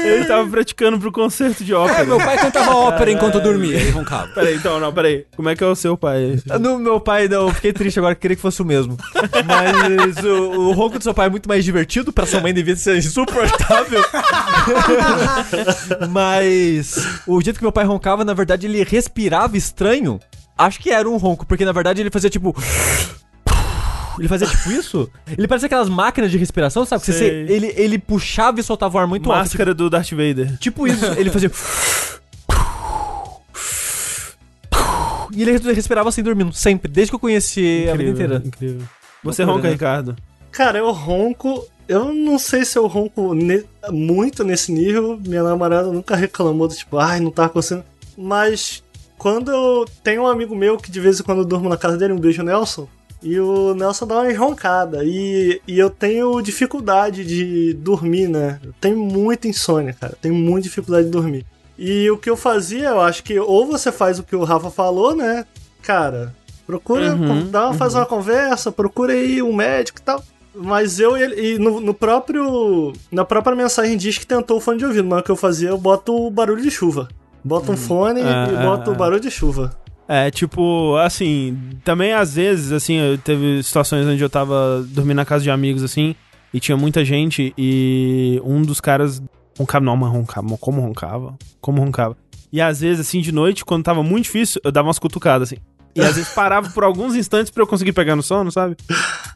Ele tava praticando pro concerto de ópera. É, meu pai cantava ópera enquanto eu dormia, ele roncava. Peraí, então, não, peraí. Como é que é o seu pai? No meu pai, não, eu fiquei triste agora, queria que fosse o mesmo. Mas o, o ronco do seu pai é muito mais divertido, pra sua mãe devia ser insuportável. Mas o jeito que meu pai roncava, na verdade, ele respirava estranho. Acho que era um ronco, porque na verdade ele fazia tipo. Ele fazia tipo isso? Ele parecia aquelas máquinas de respiração, sabe? Que você, ele, ele puxava e soltava o ar muito alto. Tipo, Máscara do Darth Vader. tipo isso. Ele fazia. E ele respirava assim dormindo, sempre, desde que eu conheci a vida inteira. incrível. Você ronca, né? Ricardo? Cara, eu ronco. Eu não sei se eu ronco ne- muito nesse nível. Minha namorada nunca reclamou do tipo, ai, não tá conseguindo. Mas quando eu tenho um amigo meu que de vez em quando eu durmo na casa dele, um beijo, Nelson. E o Nelson dá uma roncada. E, e eu tenho dificuldade de dormir, né? Eu tenho muita insônia, cara. Tenho muita dificuldade de dormir. E o que eu fazia, eu acho que ou você faz o que o Rafa falou, né? Cara, procura Uhum, dá uma, fazer uma conversa, procura aí um médico e tal. Mas eu e ele, e no, no próprio. Na própria mensagem diz que tentou o fone de ouvido, mas o que eu fazia, eu boto o barulho de chuva. Boto um fone Ah, e boto ah, o barulho de chuva. É, tipo, assim, também às vezes, assim, eu teve situações onde eu tava dormindo na casa de amigos, assim, e tinha muita gente, e um dos caras roncava, não, mas roncava, como roncava? Como roncava? E às vezes, assim, de noite, quando tava muito difícil, eu dava umas cutucadas, assim. E às vezes parava por alguns instantes pra eu conseguir pegar no sono, sabe?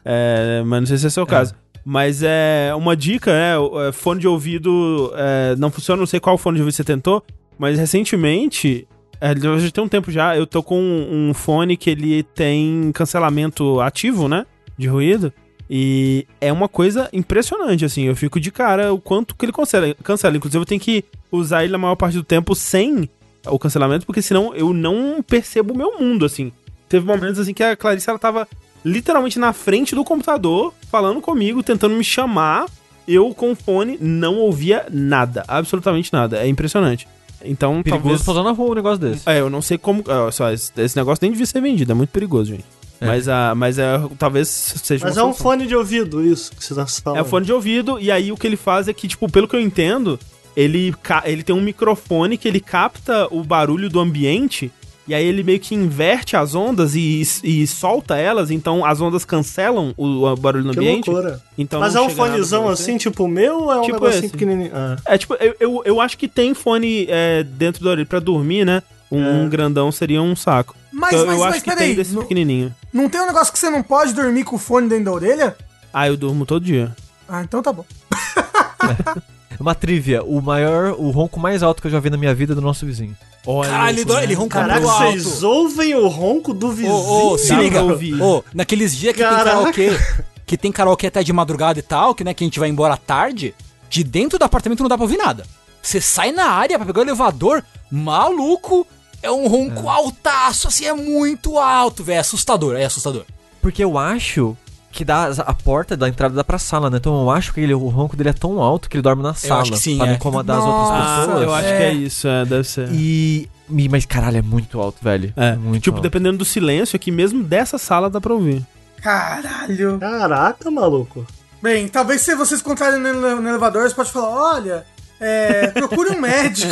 É, mas não sei se esse é o caso. Mas é uma dica, é, o- é, fone de ouvido é, não funciona, não sei qual fone de ouvido você tentou, mas recentemente, é, já tem um tempo já, eu tô com um, um fone que ele tem cancelamento ativo, né? De ruído. E é uma coisa impressionante, assim. Eu fico de cara o quanto que ele cancela. cancela. Inclusive, eu tenho que usar ele a maior parte do tempo sem o cancelamento, porque senão eu não percebo o meu mundo, assim. Teve momentos, assim, que a Clarice, ela tava literalmente na frente do computador, falando comigo, tentando me chamar. Eu, com o fone, não ouvia nada. Absolutamente nada. É impressionante. Então, Perigoso talvez... na rua um negócio desse. É, eu não sei como. só, esse, negócio nem devia ser vendido, é muito perigoso, gente. É. Mas, a, mas é, talvez seja Mas uma é um solução. fone de ouvido, isso que você tá falando. É o fone de ouvido, e aí o que ele faz é que, tipo, pelo que eu entendo, ele, ele tem um microfone que ele capta o barulho do ambiente, e aí ele meio que inverte as ondas e, e solta elas, então as ondas cancelam o, o barulho no Que ambiente. loucura. Então Mas é um fonezão assim, tipo o meu, ou é um Tipo negocinho esse. pequenininho? Ah. É, tipo, eu, eu, eu acho que tem fone é, dentro do orelha pra dormir, né? Um É. grandão seria um saco. Mas, Então, mas, eu mas acho que peraí, tem desse não, pequenininho. não tem um negócio que você não pode dormir com o fone dentro da orelha? Ah, eu durmo todo dia. Ah, então tá bom. Uma trivia, o maior, o ronco mais alto que eu já vi na minha vida é do nosso vizinho. Olha, Caralho, ele, do- ele ronca Caraca, muito alto. vocês ouvem o ronco do vizinho? Ô, ô, se Dá liga. Ô, naqueles dias que Caraca. tem karaokê, que tem karaokê até de madrugada e tal, que, né, que a gente vai embora à tarde, de dentro do apartamento não dá pra ouvir nada. Você sai na área pra pegar o elevador, maluco, é um ronco altaço, assim, é muito alto, velho, é assustador, é assustador. Porque eu acho que dá, a porta da entrada dá pra sala, né? Então eu acho que ele, o ronco dele é tão alto que ele dorme na sala. acho que sim, pra é. não incomodar as Nossa, outras Ah, pessoas. eu acho É. que é isso, é, deve ser. E. Mas caralho, é muito alto, velho. É, muito tipo, alto. dependendo do silêncio, aqui mesmo dessa sala dá pra ouvir. Caralho. Caraca, maluco. Bem, talvez se vocês encontrarem no, ele- no elevador, você pode falar, olha, É, procure um médico.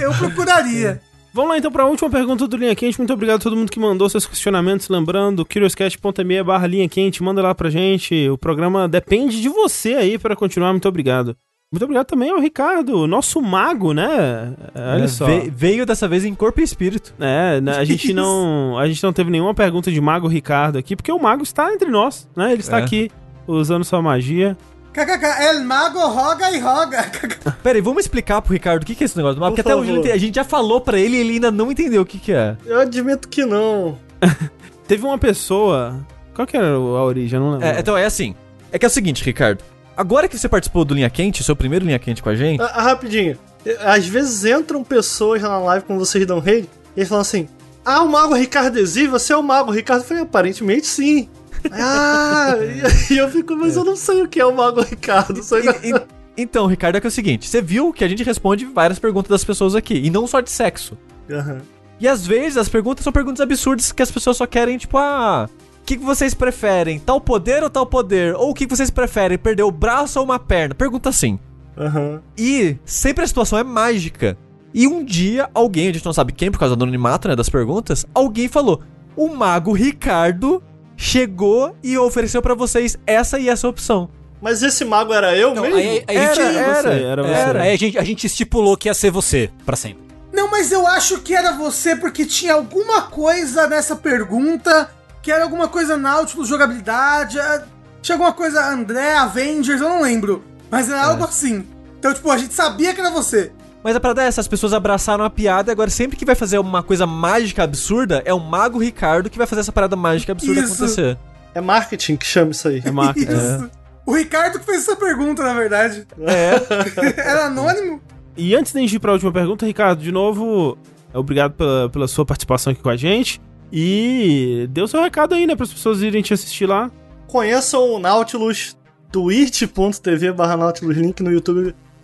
Eu procuraria. Vamos lá então para a última pergunta do Linha Quente. Muito obrigado a todo mundo que mandou seus questionamentos. Lembrando, curiouscat.me barra Linha Quente, manda lá pra gente. O programa depende de você aí para continuar. Muito obrigado. Muito obrigado também ao Ricardo, nosso mago, né? Olha É, só. ve- veio dessa vez em corpo e espírito. É, né, a gente não, a gente não teve nenhuma pergunta de mago Ricardo aqui, porque o mago está entre nós, né? Ele está É. aqui usando sua magia. KKK, El Mago roga e roga. Pera aí, vamos explicar pro Ricardo o que que é esse negócio do mapa, Por porque até hoje favor. ele tem- a gente já falou pra ele e ele ainda não entendeu o que que é. Eu admito que não. Teve uma pessoa. Qual que era a origem? Eu não lembro. É, então é assim. É que é o seguinte, Ricardo. Agora que você participou do Linha Quente, seu primeiro Linha Quente com a gente, Ah, rapidinho. Às vezes entram pessoas na live quando vocês dão rede e eles falam assim: Ah, o Mago Ricardo Ezi, você é o Mago Ricardo? Eu falei, aparentemente sim. Ah, e aí eu fico, mas eu não sei o que é o Mago Ricardo. Só E- e- então, Ricardo, é que é o seguinte: você viu que a gente responde várias perguntas das pessoas aqui, e não só de sexo. Aham. E às vezes as perguntas são perguntas absurdas que as pessoas só querem, tipo, ah. O que, que vocês preferem? Tal poder ou tal poder? Ou o que, que vocês preferem? Perder o braço ou uma perna? Pergunta assim. Aham. E sempre a situação é mágica. E um dia, alguém, a gente não sabe quem, por causa do anonimato, né, das perguntas, alguém falou: o mago Ricardo chegou e ofereceu pra vocês essa e essa opção. Mas esse mago era eu Não, mesmo? aí, aí a gente, Era, era, você, era você. era. aí a gente, a gente estipulou que ia ser você, pra sempre. Não, mas eu acho que era você porque tinha alguma coisa nessa pergunta que era alguma coisa Nautilus, jogabilidade, é, tinha alguma coisa André, Avengers, eu não lembro. Mas era algo assim. Então, tipo, a gente sabia que era você. Mas a parada é essa, as pessoas abraçaram a piada e agora sempre que vai fazer uma coisa mágica absurda, é o mago Ricardo que vai fazer essa parada mágica absurda Isso. acontecer. É marketing que chama isso aí. É marketing. Isso. O Ricardo que fez essa pergunta, na verdade. É. Era anônimo. E antes de a gente ir pra última pergunta, Ricardo, de novo, obrigado pela, pela sua participação aqui com a gente. E deu seu recado aí, né, para as pessoas irem te assistir lá. Conheçam o Nautilus, twitch.tv barra Nautilus Link no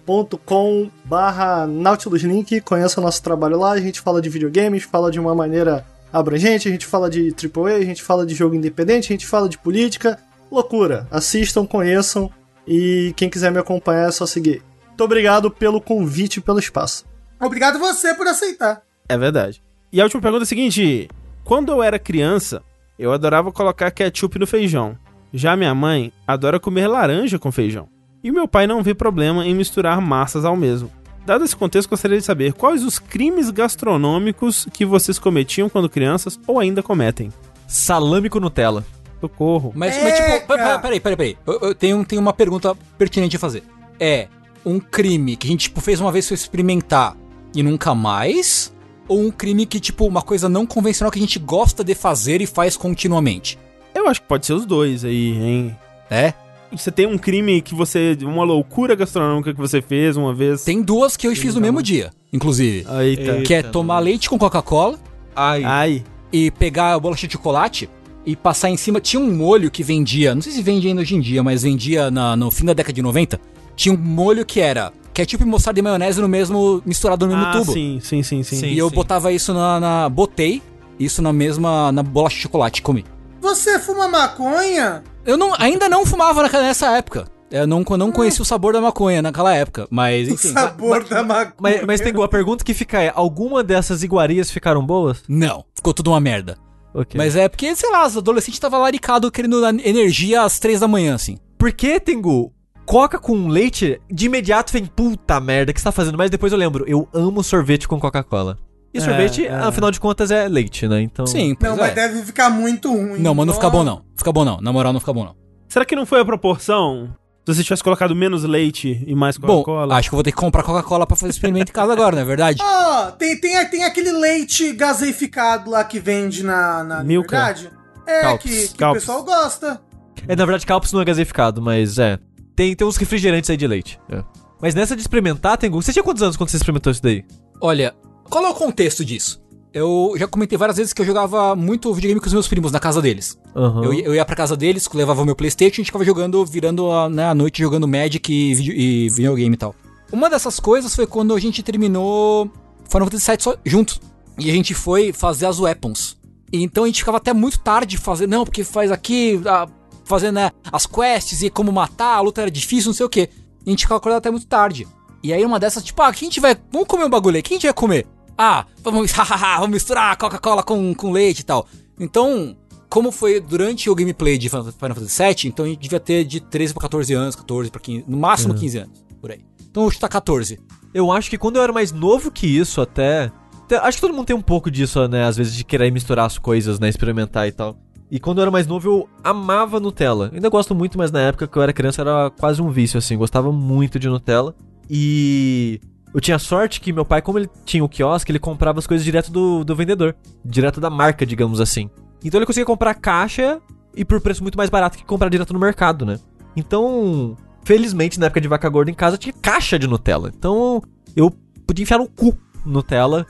youtube.com barra Nautilus Link. Conheçam o nosso trabalho lá, a gente fala de videogames, fala de uma maneira abrangente, a gente fala de AAA, a gente fala de jogo independente, a gente fala de política. Loucura. Assistam, conheçam e quem quiser me acompanhar é só seguir. Muito obrigado pelo convite e pelo espaço. Obrigado você por aceitar. É verdade. E a última pergunta é a seguinte: quando eu era criança, eu adorava colocar ketchup no feijão. Já minha mãe adora comer laranja com feijão. E meu pai não vê problema em misturar massas ao mesmo. Dado esse contexto, gostaria de saber quais os crimes gastronômicos que vocês cometiam quando crianças ou ainda cometem. Salame com Nutella. Socorro. Mas, mas tipo, Eca! pera- peraí, peraí, peraí. Eu, eu tenho, tenho uma pergunta pertinente a fazer. É um crime que a gente, tipo, fez uma vez pra experimentar e nunca mais? Ou um crime que, tipo, uma coisa não convencional que a gente gosta de fazer e faz continuamente? Eu acho que pode ser os dois aí, hein? É? Você tem um crime que você. uma loucura gastronômica que você fez uma vez. Tem duas que eu fiz no mesmo dia, inclusive. Eita. Que é tomar leite com Coca-Cola Ai. Ai. e pegar a bolacha de chocolate e passar em cima. Tinha um molho que vendia, não sei se vende ainda hoje em dia, mas vendia na- no fim da década de 90. Tinha um molho que era ketchup, mostarda e maionese no mesmo, misturado no mesmo ah, tubo. sim, sim, sim, sim. Sim. E eu botava isso na, na- Botei isso na mesma. Na bolacha de chocolate e comi. Você fuma maconha? Eu não, ainda não fumava naquela- nessa época. Eu não, não conhecia o sabor da maconha naquela época. Mas, O enfim. sabor da maconha. Mas, mas tem a pergunta que fica é: alguma dessas iguarias ficaram boas? Não, ficou tudo uma merda. Ok. Mas é porque, sei lá, os adolescentes estavam laricados querendo energia às três da manhã, assim. Por que, Tengu? Coca com leite, de imediato vem, puta merda, o que você tá fazendo? Mas depois eu lembro, eu amo sorvete com Coca-Cola. E É, sorvete, é. afinal de contas, é leite, né? Então. Sim, Não, é. mas deve ficar muito ruim. Não, mas não fica bom não. Fica bom não. Na moral, não fica bom não. Será que não foi a proporção? Se você tivesse colocado menos leite e mais Bom, Coca-Cola? acho que eu vou ter que comprar Coca-Cola pra fazer experimento em casa agora, não é verdade? Ó, tem, tem, tem aquele leite gaseificado lá que vende na, na Milka. Liberdade. É, Calpis. que, que o Calpis. pessoal gosta. É, na verdade, Calpis não é gaseificado, mas é. Tem, tem uns refrigerantes aí de leite. é. Mas nessa de experimentar, Tengu, você tinha quantos anos quando você experimentou isso daí? Olha, qual é o contexto disso? Eu já comentei várias vezes que eu jogava muito videogame com os meus primos na casa deles. Aham. Eu, ia- eu ia pra casa deles, levava o meu Playstation e a gente ficava jogando, virando a, né, a noite jogando Magic e, vídeo- e videogame e tal. Uma dessas coisas foi quando a gente terminou Final Fantasy VII só- junto. E a gente foi fazer as weapons. E então a gente ficava até muito tarde fazendo, não, porque faz aqui, a- fazendo né, as quests e como matar, a luta era difícil, não sei o que. E a gente ficava acordado até muito tarde. E aí uma dessas, tipo, ah, quem tiver. Vamos comer um bagulho aí, quem tiver comer? Ah, vamos, vamos misturar Coca-Cola com, com leite e tal. Então, como foi durante o gameplay de Final Fantasy VII, então a gente devia ter de 13 pra 14 anos, 14 pra 15, no máximo 15 anos, por aí. Então hoje tá 14. Eu acho que quando eu era mais novo que isso, até. até- Acho que todo mundo tem um pouco disso, né? Às vezes de querer misturar as coisas, né? Experimentar e tal. E quando eu era mais novo, eu amava Nutella. Ainda gosto muito, mas na época que eu era criança era quase um vício, assim. Gostava muito de Nutella. E. Eu tinha sorte que meu pai, como ele tinha o quiosque, ele comprava as coisas direto do, do vendedor. Direto da marca, digamos assim. Então ele conseguia comprar caixa e por preço muito mais barato que comprar direto no mercado, né? Então, felizmente, na época de vaca gorda em casa tinha caixa de Nutella. Então, eu podia enfiar no cu Nutella,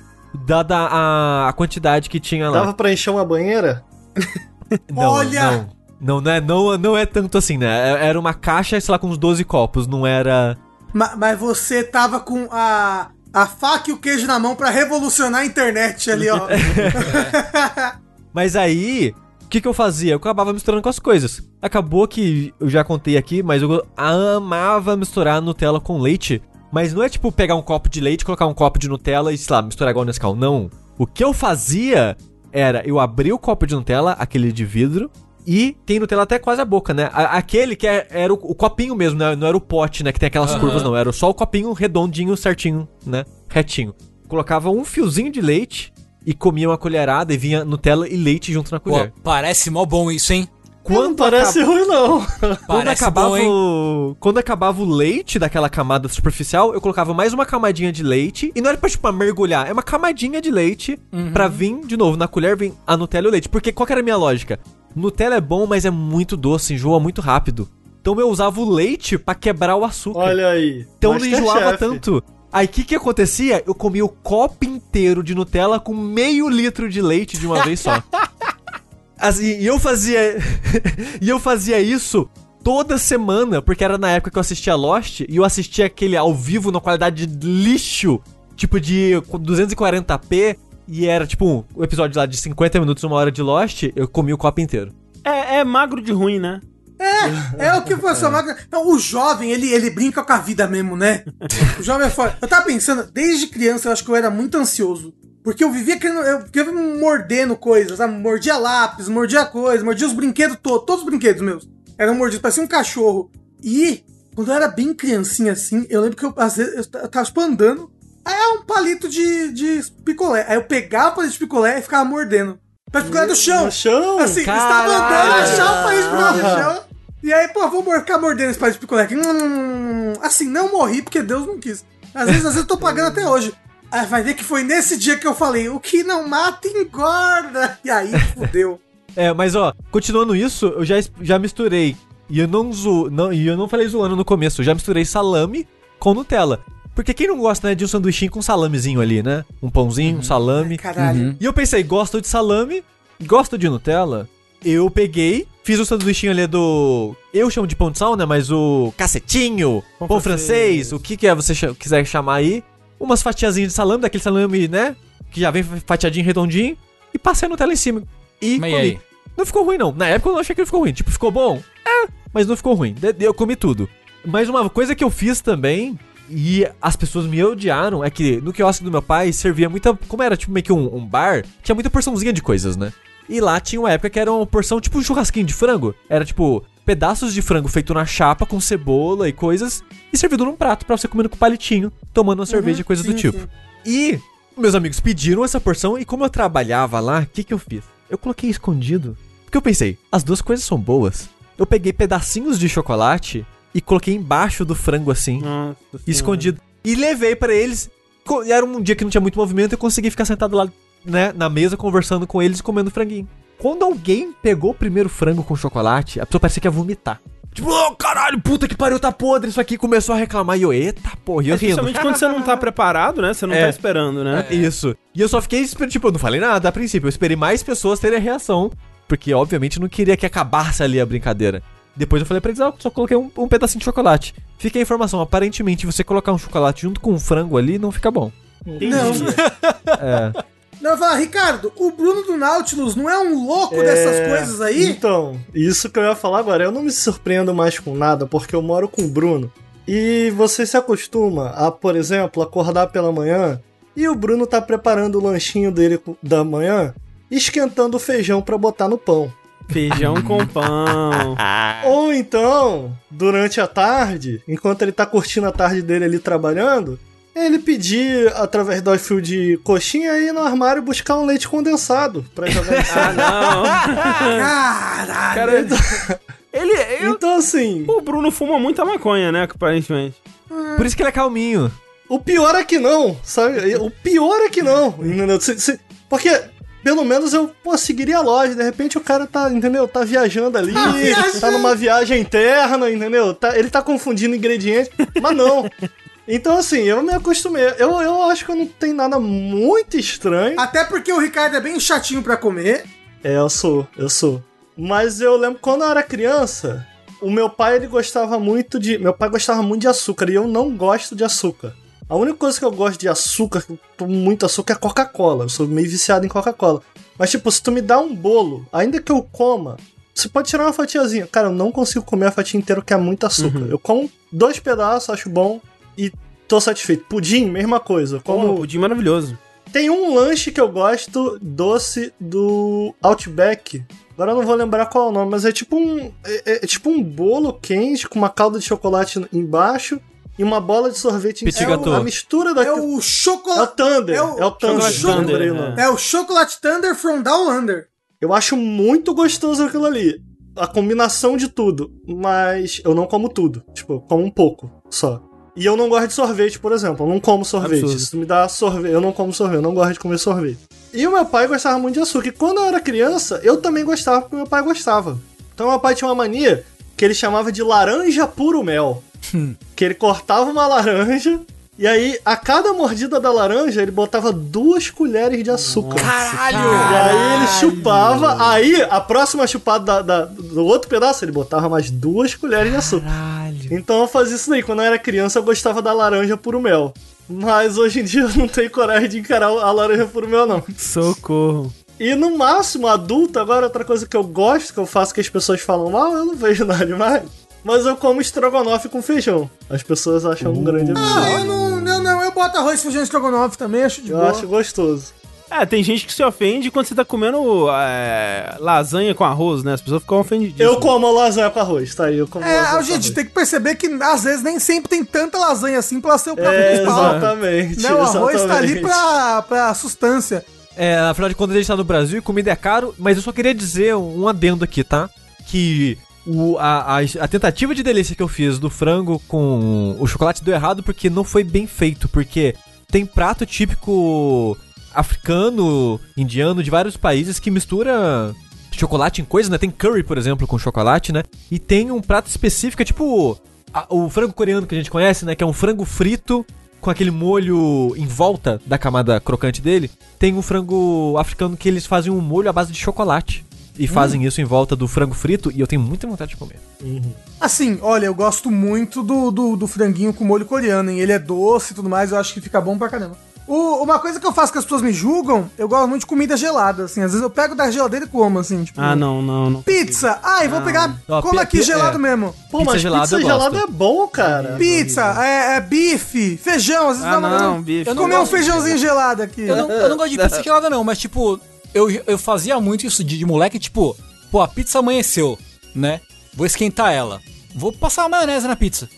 dada a, a quantidade que tinha lá. Dava pra encher uma banheira? Não, Olha! Não, não, não, é, não, não é tanto assim, né? É- Era uma caixa, sei lá, com uns 12 copos, não era. Ma- mas você tava com a, a faca e o queijo na mão pra revolucionar a internet ali, ó. Mas aí, o que, que eu fazia? Eu acabava misturando com as coisas. Acabou que eu já contei aqui, mas eu amava misturar Nutella com leite. Mas não é tipo pegar um copo de leite, colocar um copo de Nutella e, sei lá, misturar igual Nescau. Não. O que eu fazia era eu abrir o copo de Nutella, aquele de vidro, e tem Nutella até quase a boca, né? A- aquele que é- era o, o copinho mesmo, né? Não era o pote, né? Que tem aquelas Aham. curvas, não. Era só o copinho redondinho, certinho, né? Retinho. Colocava um fiozinho de leite e comia uma colherada e vinha Nutella e leite junto na Pô, colher. parece mó bom isso, hein? Não parece ruim, não. Quando Parece acabava, bom, hein? quando acabava o leite daquela camada superficial, eu colocava mais uma camadinha de leite. E não era pra, tipo, pra mergulhar, é uma camadinha de leite Uhum. pra vir, de novo, na colher vem a Nutella e o leite. Porque qual que era a minha lógica? Nutella é bom, mas é muito doce, enjoa muito rápido. Então eu usava o leite pra quebrar o açúcar. Olha aí. então não enjoava Masterchef. tanto. Aí o que que acontecia? Eu comia o copo inteiro de Nutella com meio litro de leite de uma vez só. Assim, e eu fazia. e eu fazia isso toda semana, porque era na época que eu assistia Lost e eu assistia aquele ao vivo na qualidade de lixo, tipo de 240p, e era tipo um episódio lá de 50 minutos, uma hora de Lost, eu comia o copo inteiro. É, é magro de ruim, né? É o que o professor Magno. Não, o jovem, ele, ele brinca com a vida mesmo, né? O jovem é foda. Eu tava pensando, desde criança eu acho que eu era muito ansioso. Porque eu vivia querendo. Eu vivia mordendo coisas, sabe? Mordia lápis, mordia coisas, mordia os brinquedos todos, todos os brinquedos meus. Eram mordidos, parecia um cachorro. E, quando eu era bem criancinha assim, eu lembro que eu, às vezes, eu tava tipo andando. É um palito de, de picolé. Aí eu pegava o palito de picolé e ficava mordendo. Palito de picolé do chão. No chão? Assim, estava Caralho! andando, achar o país pro no chão. E aí, pô, vou ficar mordendo esse país de picolé aqui. Hum, assim, não morri porque Deus não quis. Às vezes, às vezes eu tô pagando até hoje. Aí vai ver que foi nesse dia que eu falei, o que não mata engorda. E aí, fudeu. É, mas ó, continuando isso, eu já, já misturei. E eu não zo, não, e eu não falei zoando no começo, eu já misturei salame com Nutella. Porque quem não gosta, né, de um sanduichinho com salamezinho ali, né? Um pãozinho, um salame. Caralho. Uhum. E eu pensei, gosto de salame, gosto de Nutella. Eu peguei, fiz o sanduichinho ali do. Eu chamo de pão de sal, né? Mas o cacetinho, pão, Pão francês, francês. o que que é você cha- quiser chamar aí. Umas fatiazinhas de salame, daquele salame, né? Que já vem fatiadinho, redondinho. E passei a Nutella em cima. E Mas e comi. aí? Não ficou ruim, não. Na época eu não achei que ficou ruim. Tipo, ficou bom? É, mas não ficou ruim. De- Eu comi tudo. Mas uma coisa que eu fiz também, e as pessoas me odiaram, é que no quiosque do meu pai servia muita. Como era tipo meio que um, um bar, tinha muita porçãozinha de coisas, né? E lá tinha uma época que era uma porção tipo um churrasquinho de frango. Era tipo pedaços de frango feito na chapa com cebola e coisas, e servido num prato pra você comendo com palitinho, tomando uma cerveja e coisas do sim, tipo. sim. E meus amigos pediram essa porção e como eu trabalhava lá, o que que eu fiz? Eu coloquei escondido. Porque eu pensei, as duas coisas são boas. Eu peguei pedacinhos de chocolate e coloquei embaixo do frango assim, Nossa escondido. E levei pra eles. E Era um dia que não tinha muito movimento e eu consegui ficar sentado lá, né, na mesa conversando com eles e comendo franguinho. Quando alguém pegou o primeiro frango com chocolate, a pessoa parecia que ia vomitar. Tipo, ô caralho, puta que pariu, tá podre isso aqui. Começou a reclamar e eu, eita porra, e eu É, rindo. Principalmente quando você não tá preparado, né? Você não É. tá esperando, né? Isso. E eu só fiquei esperando, tipo, eu não falei nada a princípio. Eu esperei mais pessoas terem a reação. Porque, obviamente, não queria que acabasse ali a brincadeira. Depois eu falei pra eles, ah, eu só coloquei um, um pedacinho de chocolate. Fica a informação, aparentemente, você colocar um chocolate junto com um frango ali, não fica bom. Entendi. Não. É. Não, fala, Ricardo, o Bruno do Nautilus não é um louco dessas coisas aí? Então, isso que eu ia falar agora. Eu não me surpreendo mais com nada, porque eu moro com o Bruno E você se acostuma a, por exemplo, acordar pela manhã e o Bruno tá preparando o lanchinho dele da manhã, esquentando o feijão para botar no pão. Feijão com pão. Ou então, durante a tarde, enquanto ele tá curtindo a tarde dele ali trabalhando, ele pedir, através do iFood de coxinha, ir no armário buscar um leite condensado pra jogar em cima. ah, não. Caralho. Cara, ele, eu, Então, assim, o Bruno fuma muita maconha, né? Aparentemente. Por isso que ele é calminho. o pior é que não, sabe? O pior é que não, entendeu? Se- se- porque, pelo menos eu pô, seguiria a loja. De repente o cara tá, entendeu? Tá viajando ali, viajando. tá numa viagem interna, entendeu? Tá- ele tá confundindo ingredientes, mas não. Então, assim, eu me acostumei. Eu, eu acho que eu não tem nada muito estranho. Até porque o Ricardo é bem chatinho pra comer. É, eu sou, eu sou. Mas eu lembro quando eu era criança, o meu pai ele gostava muito de, meu pai gostava muito de açúcar e eu não gosto de açúcar. A única coisa que eu gosto de açúcar, que eu tomo muito açúcar é Coca-Cola. Eu sou meio viciado em Coca-Cola. Mas tipo, se tu me dá um bolo, ainda que eu coma, você pode tirar uma fatiazinha. Cara, eu não consigo comer a fatia inteira que é muito açúcar. Eu como dois pedaços, acho bom e tô satisfeito. Pudim, mesma coisa. Como Como pudim maravilhoso. tem um lanche que eu gosto doce do Outback. Agora eu não vou lembrar qual é o nome, mas é tipo um. É, é tipo um bolo quente com uma calda de chocolate embaixo e uma bola de sorvete em cima. gâteau. A mistura É daquilo. o É o chocolate. Thunder. é É o- o, Thunder. Chocolate Thunder, o nome. É o Chocolate Thunder from Down Under. Eu acho muito gostoso aquilo ali. A combinação de tudo. Mas eu não como tudo. Tipo, eu como um pouco só. E eu não gosto de sorvete, por exemplo. Eu não como sorvete. Absurdo. Se tu me dá sorvete, eu não como sorvete. Eu não gosto de comer sorvete. E o meu pai gostava muito de açúcar. E quando eu era criança, eu também gostava, porque meu pai gostava. Então meu pai tinha uma mania que ele chamava de laranja puro mel. que ele cortava uma laranja. E aí, a cada mordida da laranja, ele botava duas colheres de açúcar. Caralho! E aí ele chupava, aí a próxima chupada da- da- do outro pedaço, ele botava mais duas colheres de açúcar. Caralho. Então eu fazia isso daí. Quando eu era criança, eu gostava da laranja puro mel. Mas hoje em dia eu não tenho coragem de encarar a laranja puro mel, não. Socorro. E no máximo, adulto, agora outra coisa que eu gosto, que eu faço que as pessoas falam mal, eu não vejo nada demais. Mas eu como estrogonofe com feijão. As pessoas acham um grande absurdo. Ah, eu não, não, não, eu boto arroz, feijão e estrogonofe também, acho de Eu boa. acho gostoso. É, tem gente que se ofende quando você tá comendo é, lasanha com arroz, né? As pessoas ficam ofendidas. Eu como lasanha com arroz, tá aí, eu como É, gente tem que perceber que às vezes nem sempre tem tanta lasanha assim pra ser o prato É, principal. exatamente. Né, o arroz tá ali exatamente. pra, pra sustância. É, afinal de contas, a gente tá no Brasil e comida é caro, mas eu só queria dizer um adendo aqui, tá? Que o, a, a, a tentativa de delícia que eu fiz do frango com o chocolate deu errado porque não foi bem feito, porque tem prato típico africano, indiano, de vários países que mistura chocolate em coisas, né? Tem curry, por exemplo, com chocolate, né? E tem um prato específico, é tipo a- o frango coreano que a gente conhece, né? Que é um frango frito com aquele molho em volta da camada crocante dele. Tem um frango africano que eles fazem um molho à base de chocolate. E fazem isso em volta do frango frito e eu tenho muita vontade de comer. Assim, olha, eu gosto muito do, do, do franguinho com molho coreano, hein? Ele é doce e tudo mais, eu acho que fica bom pra caramba. O- uma coisa que eu faço que as pessoas me julgam, eu gosto muito de comida gelada, assim. Às vezes eu pego da geladeira e como, assim, tipo... Ah, não, não, não. Pizza! Ai, vou pegar... Ó, como aqui pi- gelado é. mesmo. Pô, Pizza mas gelada pizza gelada é bom, cara. Pizza, é, é bife, feijão, às vezes Ah, dá uma- não, bife. Eu não Comer um gosto de feijãozinho gelado aqui. Eu não, eu não gosto de pizza gelada, não, mas tipo, eu, eu fazia muito isso de, de moleque, tipo, pô, a pizza amanheceu, né? Vou esquentar ela. Vou passar uma maionese na pizza.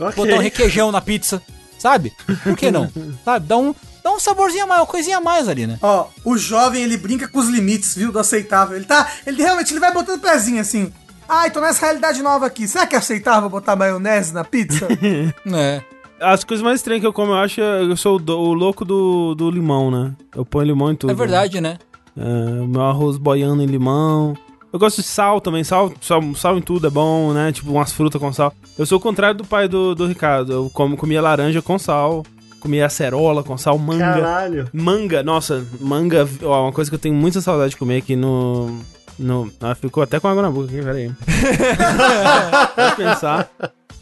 Ok. Botar um requeijão na pizza. Sabe? Por que não? Sabe? Dá um, dá um saborzinho a mais, uma coisinha a mais ali, né? Ó, o jovem, ele brinca com os limites, viu, do aceitável. Ele tá, ele realmente, ele vai botando pezinho assim. Ai, tô nessa realidade nova aqui. Será que é aceitável botar maionese na pizza? É. As coisas mais estranhas que eu como, eu acho, é- eu sou o, do- o louco do, do limão, né? Eu ponho limão em tudo. É verdade, né? É, meu arroz boiando em limão. Eu gosto de sal também, sal, sal, sal em tudo é bom, né? Tipo umas frutas com sal. Eu sou o contrário do pai do, do Ricardo. Eu como, comia laranja com sal, comia acerola com sal, manga. Caralho. Manga, nossa, manga, ó, uma coisa que eu tenho muita saudade de comer aqui no. no ah, ficou até com água na boca aqui, peraí. Pensar.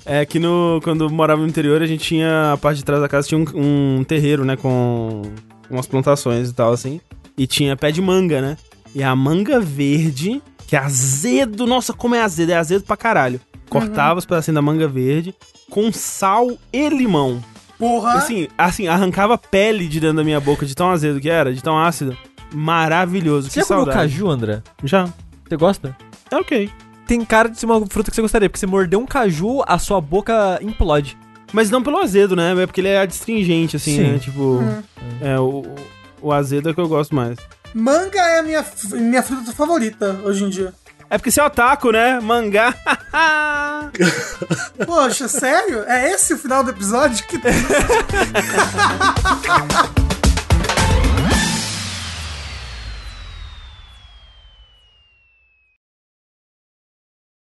É que no, quando eu morava no interior, a gente tinha. A parte de trás da casa tinha um, um terreiro, né? Com umas plantações e tal, assim. E tinha pé de manga, né? E a manga verde, que é azedo, nossa, como é azedo, é azedo pra caralho. cortava os pedacinhos da manga verde com sal e limão. Porra. Assim, assim, arrancava pele de dentro da minha boca de tão azedo que era, de tão ácido. Maravilhoso. Você que já comeu caju, André? Já. Você gosta? É ok. Tem cara de ser uma fruta que você gostaria, porque você mordeu um caju, a sua boca implode. Mas não pelo azedo, né? É porque ele é adstringente, assim, Sim. né? Tipo, é, o, o azedo é que eu gosto mais. Manga é a minha, minha fruta favorita hoje em dia. É porque você é otaku, né? Mangá. Poxa, sério? É esse o final do episódio? Que...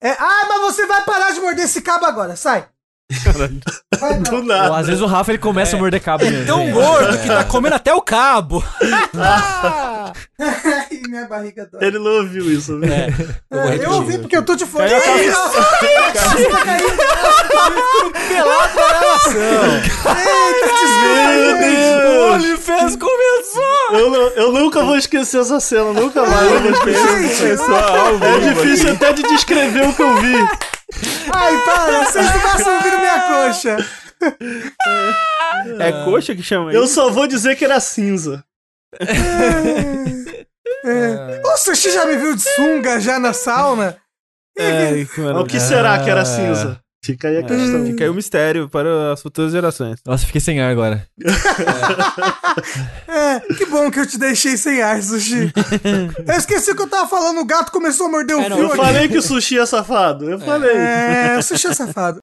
É, ah, mas você vai parar de morder esse cabo agora, sai. Do nada. Ou às vezes o Rafa ele começa a morder cabo mesmo. Tão Sim. gordo que tá comendo até o cabo. Ai, minha barriga dói. Ele não ouviu isso, viu? É, eu É, eu ouvi porque eu tô de fone. Caiu a pelado na. Eita, desculpa. O OnlyFans começou! Eu, não- eu nunca vou esquecer essa cena, nunca mais eu vou esquecer. É difícil até de descrever o que eu vi. Ai, para, vocês não passam ouvindo minha coxa. É coxa que chama Eu isso? só vou dizer que era cinza. É. O Sushi já me viu de sunga já na sauna? É, o que será que era cinza? Fica aí a questão. Fica aí o mistério para as futuras gerações. Nossa, fiquei sem ar agora. É, que bom que eu te deixei sem ar, Sushi. Eu esqueci o que eu tava falando, o gato começou a morder o É, não, fio Eu aqui. falei que o sushi é safado. Eu falei. É, o Sushi é safado.